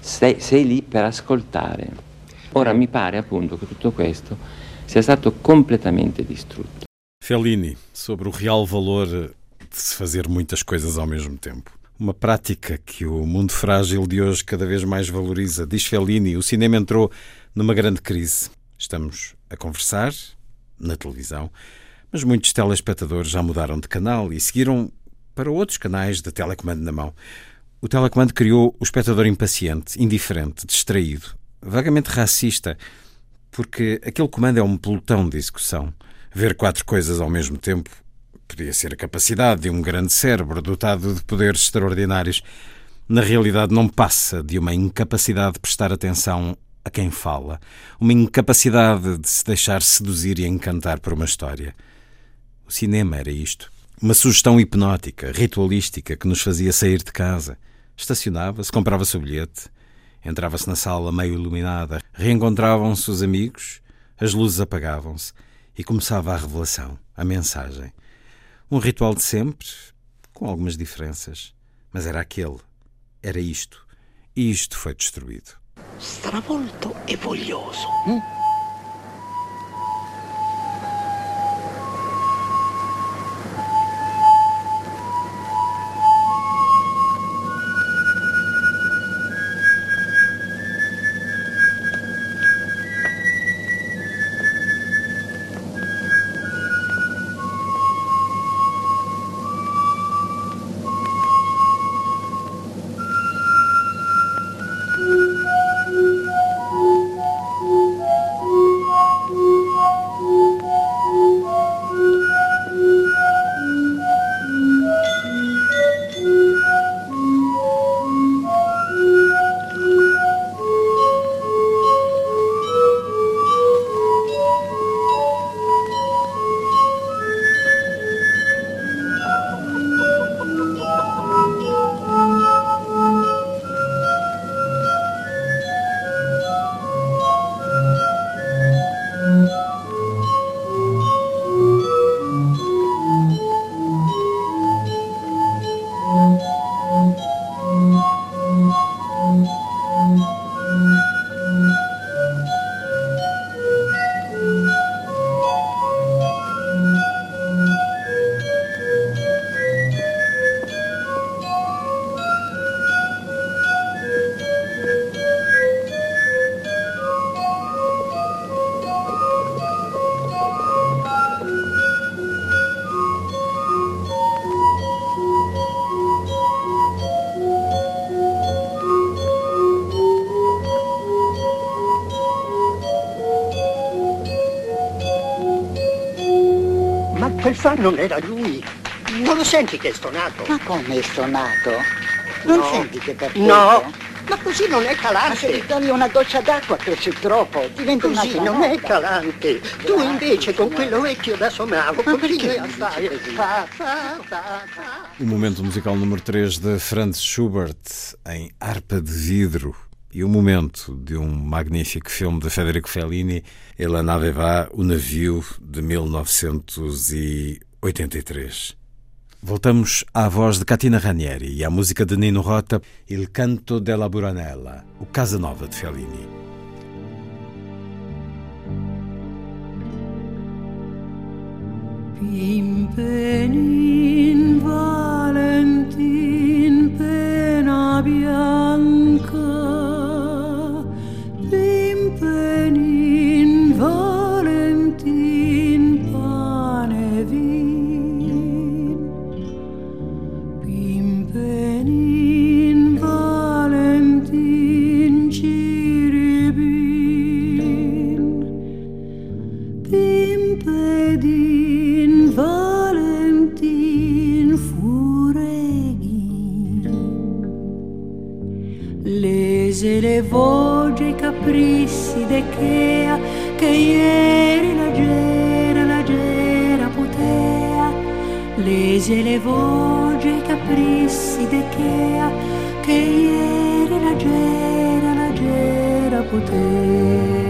Sei, sei lì per ascoltare. Ora mi pare appunto che tutto questo sia stato completamente distrutto. Fellini, sobre o real valor de se fazer muitas coisas ao mesmo tempo. Uma prática que o mundo frágil de hoje cada vez mais valoriza. Diz Fellini, o cinema entrou numa grande crise. Estamos a conversar na televisão mas muitos telespectadores já mudaram de canal e seguiram para outros canais de telecomando na mão. O telecomando criou o espectador impaciente, indiferente, distraído, vagamente racista, porque aquele comando é um pelotão de execução. Ver quatro coisas ao mesmo tempo podia ser a capacidade de um grande cérebro dotado de poderes extraordinários. Na realidade, não passa de uma incapacidade de prestar atenção a quem fala, uma incapacidade de se deixar seduzir e encantar por uma história. O cinema era isto. Uma sugestão hipnótica, ritualística, que nos fazia sair de casa. Estacionava-se, comprava-se o bilhete, entrava-se na sala meio iluminada, reencontravam-se os amigos, as luzes apagavam-se e começava a revelação, a mensagem. Um ritual de sempre, com algumas diferenças, mas era aquele, era isto, e isto foi destruído. Stravolto e voglioso. Hm? Non era lui. Non lo senti che è stonato? Ma come è stonato? Non No. senti che per No, ma così non è Ma calante. se gli togli una goccia d'acqua cresce troppo, diventa una Così non è calante. Tu invece con quello vecchio da somavo, continui a fare. Fa, fa, fa, fa. O momento musical número 3 de Franz Schubert em harpa de vidro e o momento de um magnífico filme de Federico Fellini, El Naveva, o navio de 1983. Voltamos à voz de Catina Ranieri e à música de Nino Rota, Il Canto della Buranella, o Casa Nova de Fellini. Pimpenin Valentin pena bianca voci, voce caprisside chea che ieri la gera, la gera putea. Lese le voci, voce caprisside chea che ieri la gera, la gera potea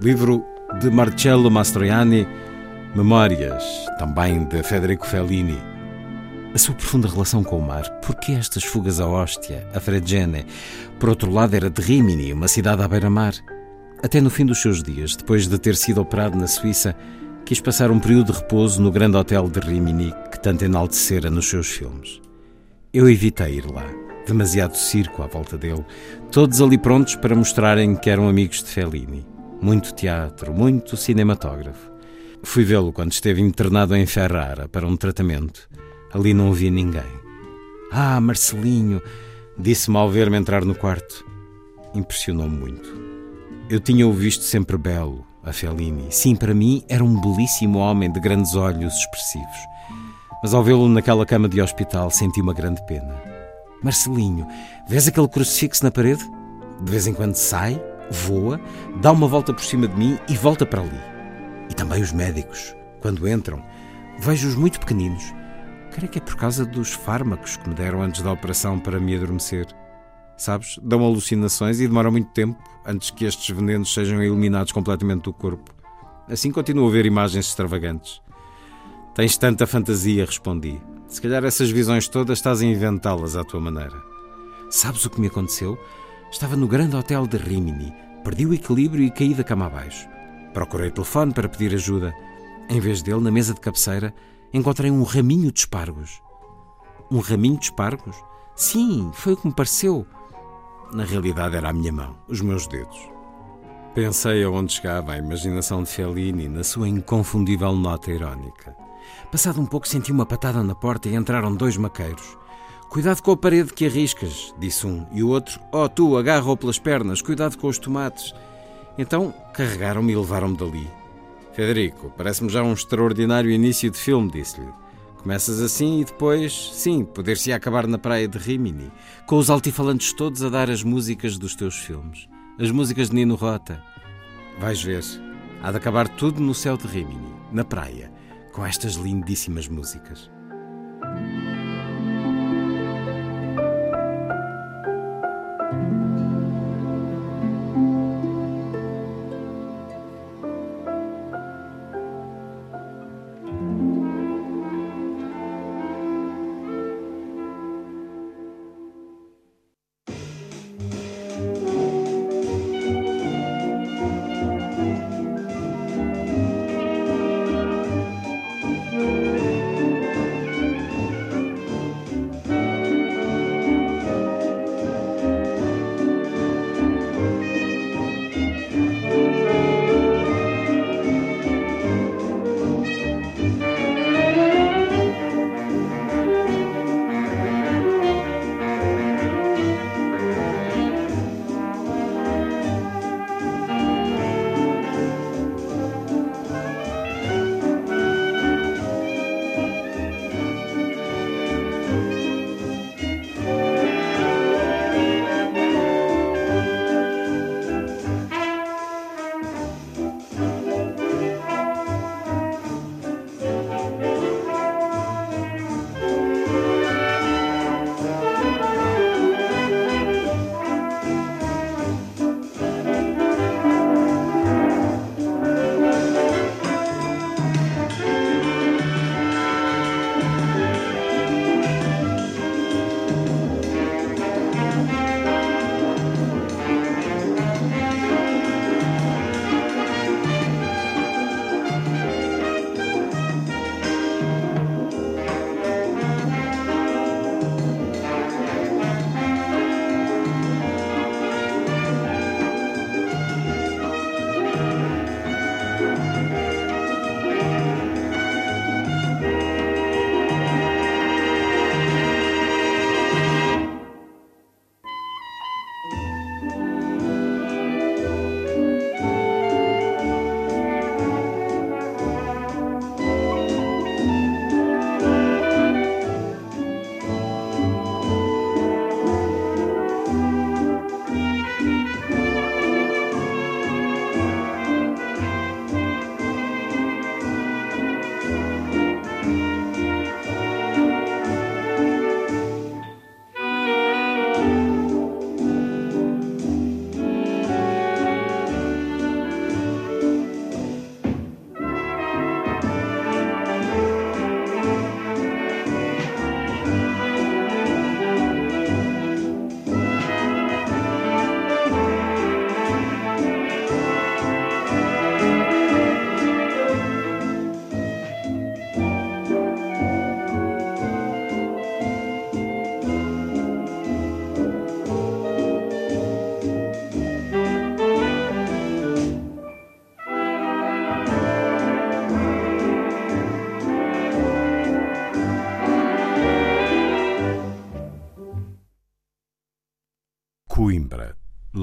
Livro de Marcello Mastroianni, Memórias, também de Federico Fellini. A sua profunda relação com o mar. Porquê estas fugas a Ostia, a Fregene? Por outro lado, era de Rimini, uma cidade à beira-mar. Até no fim dos seus dias, depois de ter sido operado na Suíça, quis passar um período de repouso no grande hotel de Rimini que tanto enaltecera nos seus filmes. Eu evitei ir lá. Demasiado circo à volta dele, todos ali prontos para mostrarem que eram amigos de Fellini. Muito teatro, muito cinematógrafo. Fui vê-lo quando esteve internado em Ferrara para um tratamento. Ali não havia ninguém. Ah, Marcelinho! Disse-me ao ver-me entrar no quarto. Impressionou-me muito. Eu tinha-o visto sempre belo, a Fellini. Sim, para mim era um belíssimo homem de grandes olhos expressivos. Mas ao vê-lo naquela cama de hospital senti uma grande pena. Marcelinho, vês aquele crucifixo na parede? De vez em quando sai, voa, dá uma volta por cima de mim e volta para ali. E também os médicos, quando entram, vejo-os muito pequeninos. Creio que é por causa dos fármacos que me deram antes da operação para me adormecer. Sabes, dão alucinações e demora muito tempo antes que estes venenos sejam eliminados completamente do corpo. Assim continuo a ver imagens extravagantes. Tens tanta fantasia, respondi. Se calhar essas visões todas estás a inventá-las à tua maneira. Sabes o que me aconteceu? Estava no grande hotel de Rimini, perdi o equilíbrio e caí da cama abaixo. Procurei o telefone para pedir ajuda. Em vez dele, na mesa de cabeceira, encontrei um raminho de espargos. Um raminho de espargos? Sim, foi o que me pareceu. Na realidade era a minha mão, os meus dedos. Pensei aonde chegava a imaginação de Fellini na sua inconfundível nota irónica. Passado um pouco senti uma patada na porta e entraram dois maqueiros. Cuidado com a parede que arriscas, disse um, e o outro, oh tu, agarra-o pelas pernas, cuidado com os tomates. Então carregaram-me e levaram-me dali. Federico, parece-me já um extraordinário início de filme, disse-lhe. Começas assim e depois, sim, poder-se acabar na praia de Rimini, com os altifalantes todos a dar as músicas dos teus filmes. As músicas de Nino Rota. Vais ver, há de acabar tudo no céu de Rimini, na praia, com estas lindíssimas músicas.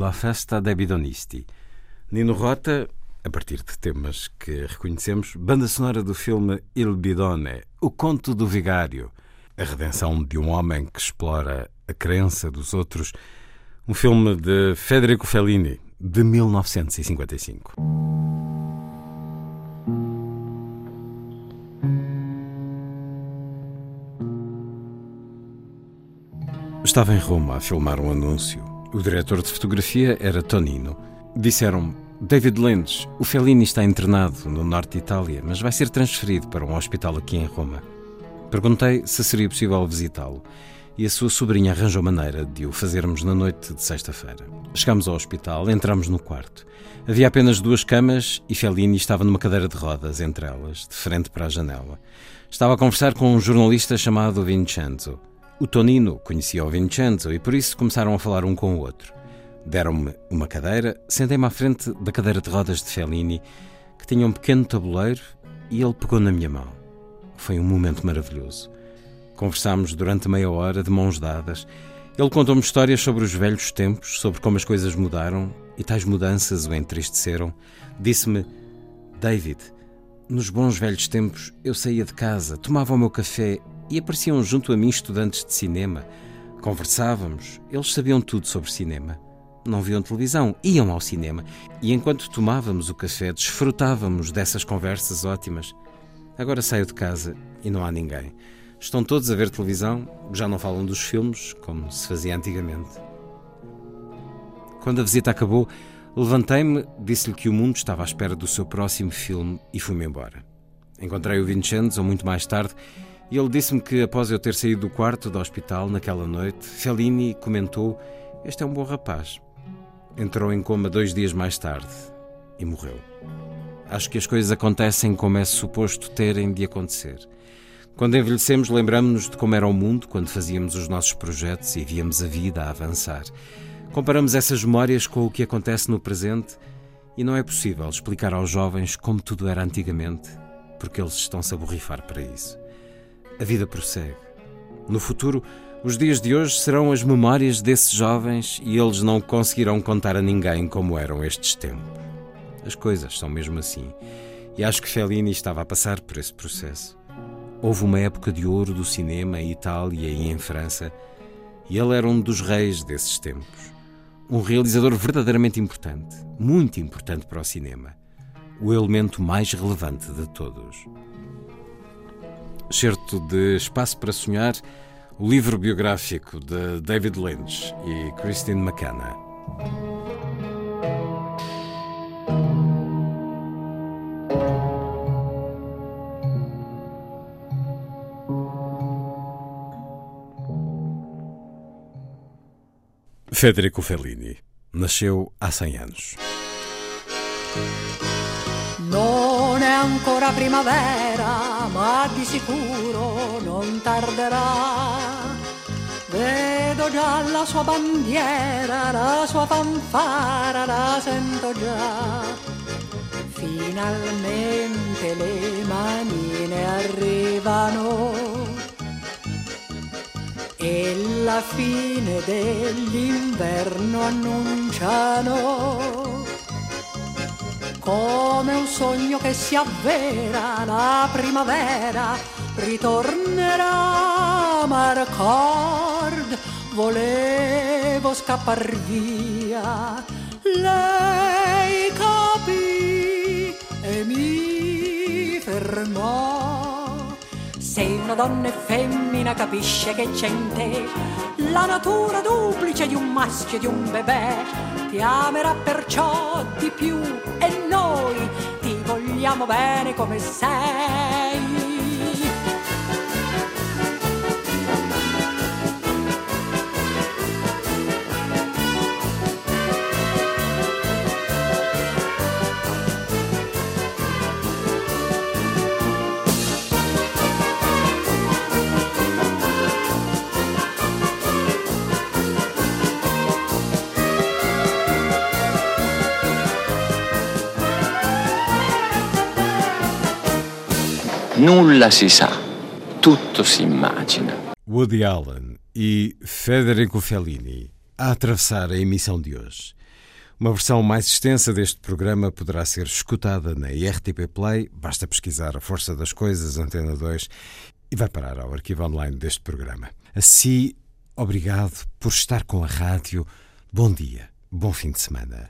La Festa dei Bidonisti. Nino Rota, a partir de temas que reconhecemos, banda sonora do filme Il Bidone, O Conto do Vigário, a redenção de um homem que explora a crença dos outros, um filme de Federico Fellini, de 1955. Estava em Roma a filmar um anúncio. O diretor de fotografia era Tonino. Disseram-me: David Lynch, o Fellini está internado no norte de Itália, mas vai ser transferido para um hospital aqui em Roma. Perguntei se seria possível visitá-lo e a sua sobrinha arranjou maneira de o fazermos na noite de sexta-feira. Chegámos ao hospital, entramos no quarto. Havia apenas duas camas e Fellini estava numa cadeira de rodas entre elas, de frente para a janela. Estava a conversar com um jornalista chamado Vincenzo. O Tonino conhecia o Vincenzo e por isso começaram a falar um com o outro. Deram-me uma cadeira, sentei-me à frente da cadeira de rodas de Fellini, que tinha um pequeno tabuleiro, e ele pegou na minha mão. Foi um momento maravilhoso. Conversámos durante meia hora, de mãos dadas. Ele contou-me histórias sobre os velhos tempos, sobre como as coisas mudaram e tais mudanças o entristeceram. Disse-me: David, nos bons velhos tempos eu saía de casa, tomava o meu café e apareciam junto a mim estudantes de cinema. Conversávamos, eles sabiam tudo sobre cinema. Não viam televisão, iam ao cinema. E enquanto tomávamos o café, desfrutávamos dessas conversas ótimas. Agora saio de casa e não há ninguém. Estão todos a ver televisão, já não falam dos filmes, como se fazia antigamente. Quando a visita acabou, levantei-me, disse-lhe que o mundo estava à espera do seu próximo filme e fui-me embora. Encontrei o Vincenzo muito mais tarde e ele disse-me que após eu ter saído do quarto do hospital naquela noite, Fellini comentou: Este é um bom rapaz. Entrou em coma dois dias mais tarde e morreu. Acho que as coisas acontecem como é suposto terem de acontecer. Quando envelhecemos, lembramos-nos de como era o mundo quando fazíamos os nossos projetos e víamos a vida a avançar. Comparamos essas memórias com o que acontece no presente e não é possível explicar aos jovens como tudo era antigamente, porque eles estão-se a borrifar para isso. A vida prossegue. No futuro, os dias de hoje serão as memórias desses jovens e eles não conseguirão contar a ninguém como eram estes tempos. As coisas são mesmo assim. E acho que Fellini estava a passar por esse processo. Houve uma época de ouro do cinema em Itália e em França, e ele era um dos reis desses tempos. Um realizador verdadeiramente importante, muito importante para o cinema. O elemento mais relevante de todos. Certo de Espaço para Sonhar, o livro biográfico de David Lynch e Christine McKenna. Federico Fellini nasceu há 100 anos. Non è ancora primavera, ma di sicuro non tarderà. Vedo già la sua bandiera, la sua fanfara, la sento già. Finalmente le manine arrivano e la fine dell'inverno annunciano come un sogno che si avvera la primavera ritornerà. Marcord volevo scappar via. Lei capì e mi fermò. Se una donna e femmina capisce che c'è in te la natura duplice di un maschio e di un bebè, ti amerà perciò di più e noi ti vogliamo bene come sei. Nulla si sa, tutto si immagina. Woody Allen e Federico Fellini a atravessar a emissão de hoje. Uma versão mais extensa deste programa poderá ser escutada na RTP Play, basta pesquisar a Força das Coisas, Antena 2, e vai parar ao arquivo online deste programa. Assim, obrigado por estar com a rádio. Bom dia, bom fim de semana.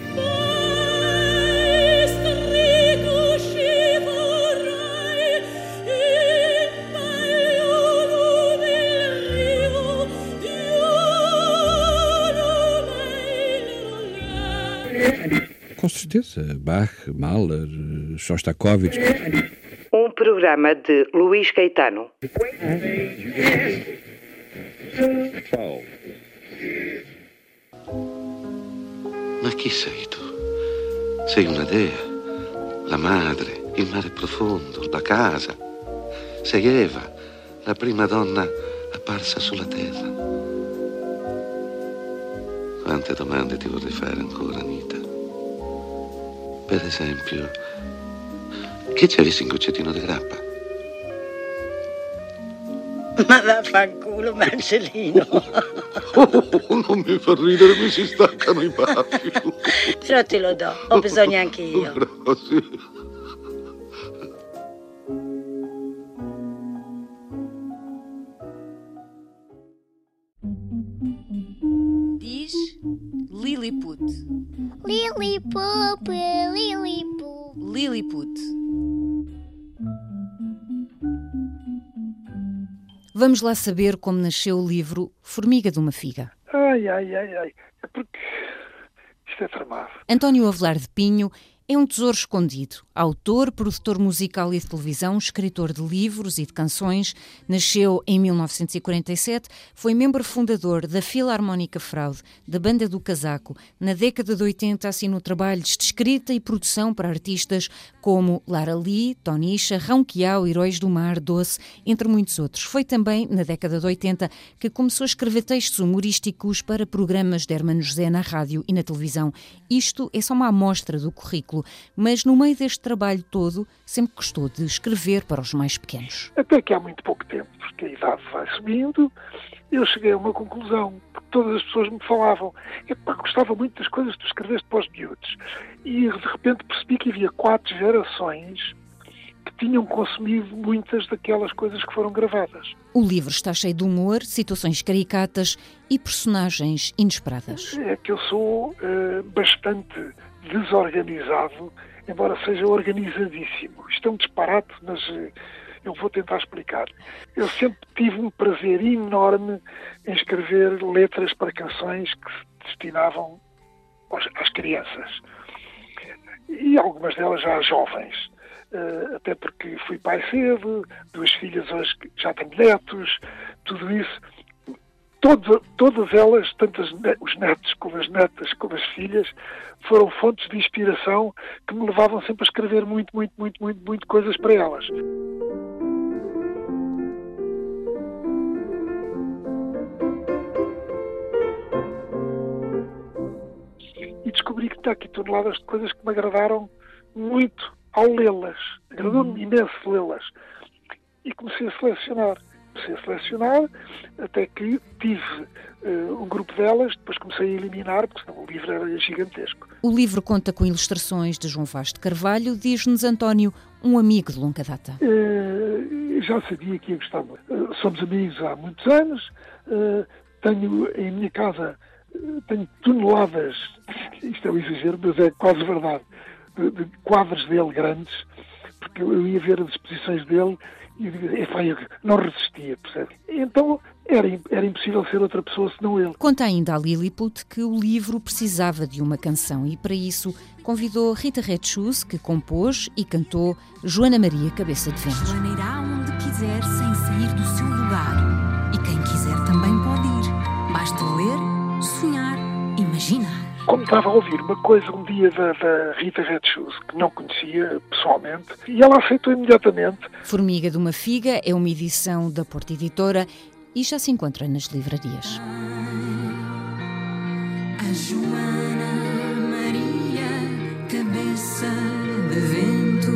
Com certeza, Bach, Mahler, Shostakovich. Um programa de Luís Caetano. Ma chi sei tu? Sei una dea, la madre, il mare profondo, la casa. Sei Eva, la prima donna apparsa sulla terra. Quante domande ti vorrei fare ancora, Anita? Per esempio, che ci avessi in goccettino di grappa? Ma vaffanculo, Marcellino. Oh, non mi fa ridere, mi si staccano i baffi. Però te lo do, ho bisogno anche io. Grazie. Diz Lilliput. Lilliput, Lilliput. Lilliput. Vamos lá saber como nasceu o livro Formiga de uma Figa. Ai, ai, ai, ai. É porque isto é tramado. António Avelar de Pinho é um tesouro escondido. Autor, produtor musical e de televisão, escritor de livros e de canções, nasceu em 1947, foi membro fundador da Filarmónica Fraude, da Banda do Casaco. Na década de 80 assinou trabalhos de escrita e produção para artistas como Lara Lee, Tonisha, Rão Quiau, Heróis do Mar, Doce, entre muitos outros. Foi também na década de 80 que começou a escrever textos humorísticos para programas de Hermano José na rádio e na televisão. Isto é só uma amostra do currículo, mas no meio deste trabalho todo, sempre gostou de escrever para os mais pequenos. Até que há muito pouco tempo, porque a idade vai subindo, eu cheguei a uma conclusão, porque todas as pessoas me falavam, epá, gostava muito das coisas que tu escreveste para os miúdos. E de repente percebi que havia quatro gerações que tinham consumido muitas daquelas coisas que foram gravadas. O livro está cheio de humor, situações caricatas e personagens inesperadas. É que eu sou uh, bastante desorganizado, embora seja organizadíssimo. Isto é um disparate, mas uh, eu vou tentar explicar. Eu sempre tive um prazer enorme em escrever letras para canções que se destinavam às crianças. E algumas delas já jovens. Uh, até porque fui pai cedo, duas filhas hoje já tenho netos, tudo isso. Todo, todas elas, tanto os netos como as netas, como as filhas, foram fontes de inspiração que me levavam sempre a escrever muito, muito, muito, muito, muito coisas para elas. E descobri que está aqui toneladas de coisas que me agradaram muito ao lê-las. Agradou-me imenso lê-las. E comecei a selecionar. Comecei a selecionar até que tive uh, um grupo delas, depois comecei a eliminar, porque senão o livro era gigantesco. O livro conta com ilustrações de João Vaz de Carvalho, diz-nos António, um amigo de longa data. Uh, já sabia que ia gostar muito. Uh, somos amigos há muitos anos, tenho em minha casa tenho toneladas, isto é um exagero, mas é quase verdade, de, de quadros dele grandes, porque eu ia ver as exposições dele e eu, não resistia, percebe? Então era, era impossível ser outra pessoa senão ele. Conta ainda a Lilliput que o livro precisava de uma canção e para isso convidou Rita Red Shoes, que compôs e cantou Joana Maria Cabeça de Vento. Joana irá onde quiser sem sair do seu lugar como estava a ouvir uma coisa um dia da, da Rita Red Shoes, que não conhecia pessoalmente, e ela aceitou imediatamente. Formiga de uma Figa é uma edição da Porta Editora e já se encontra nas livrarias. A Joana Maria, cabeça de vento,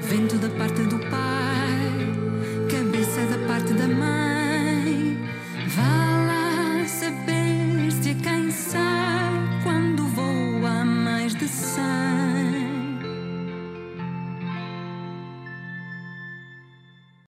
vento da parte do.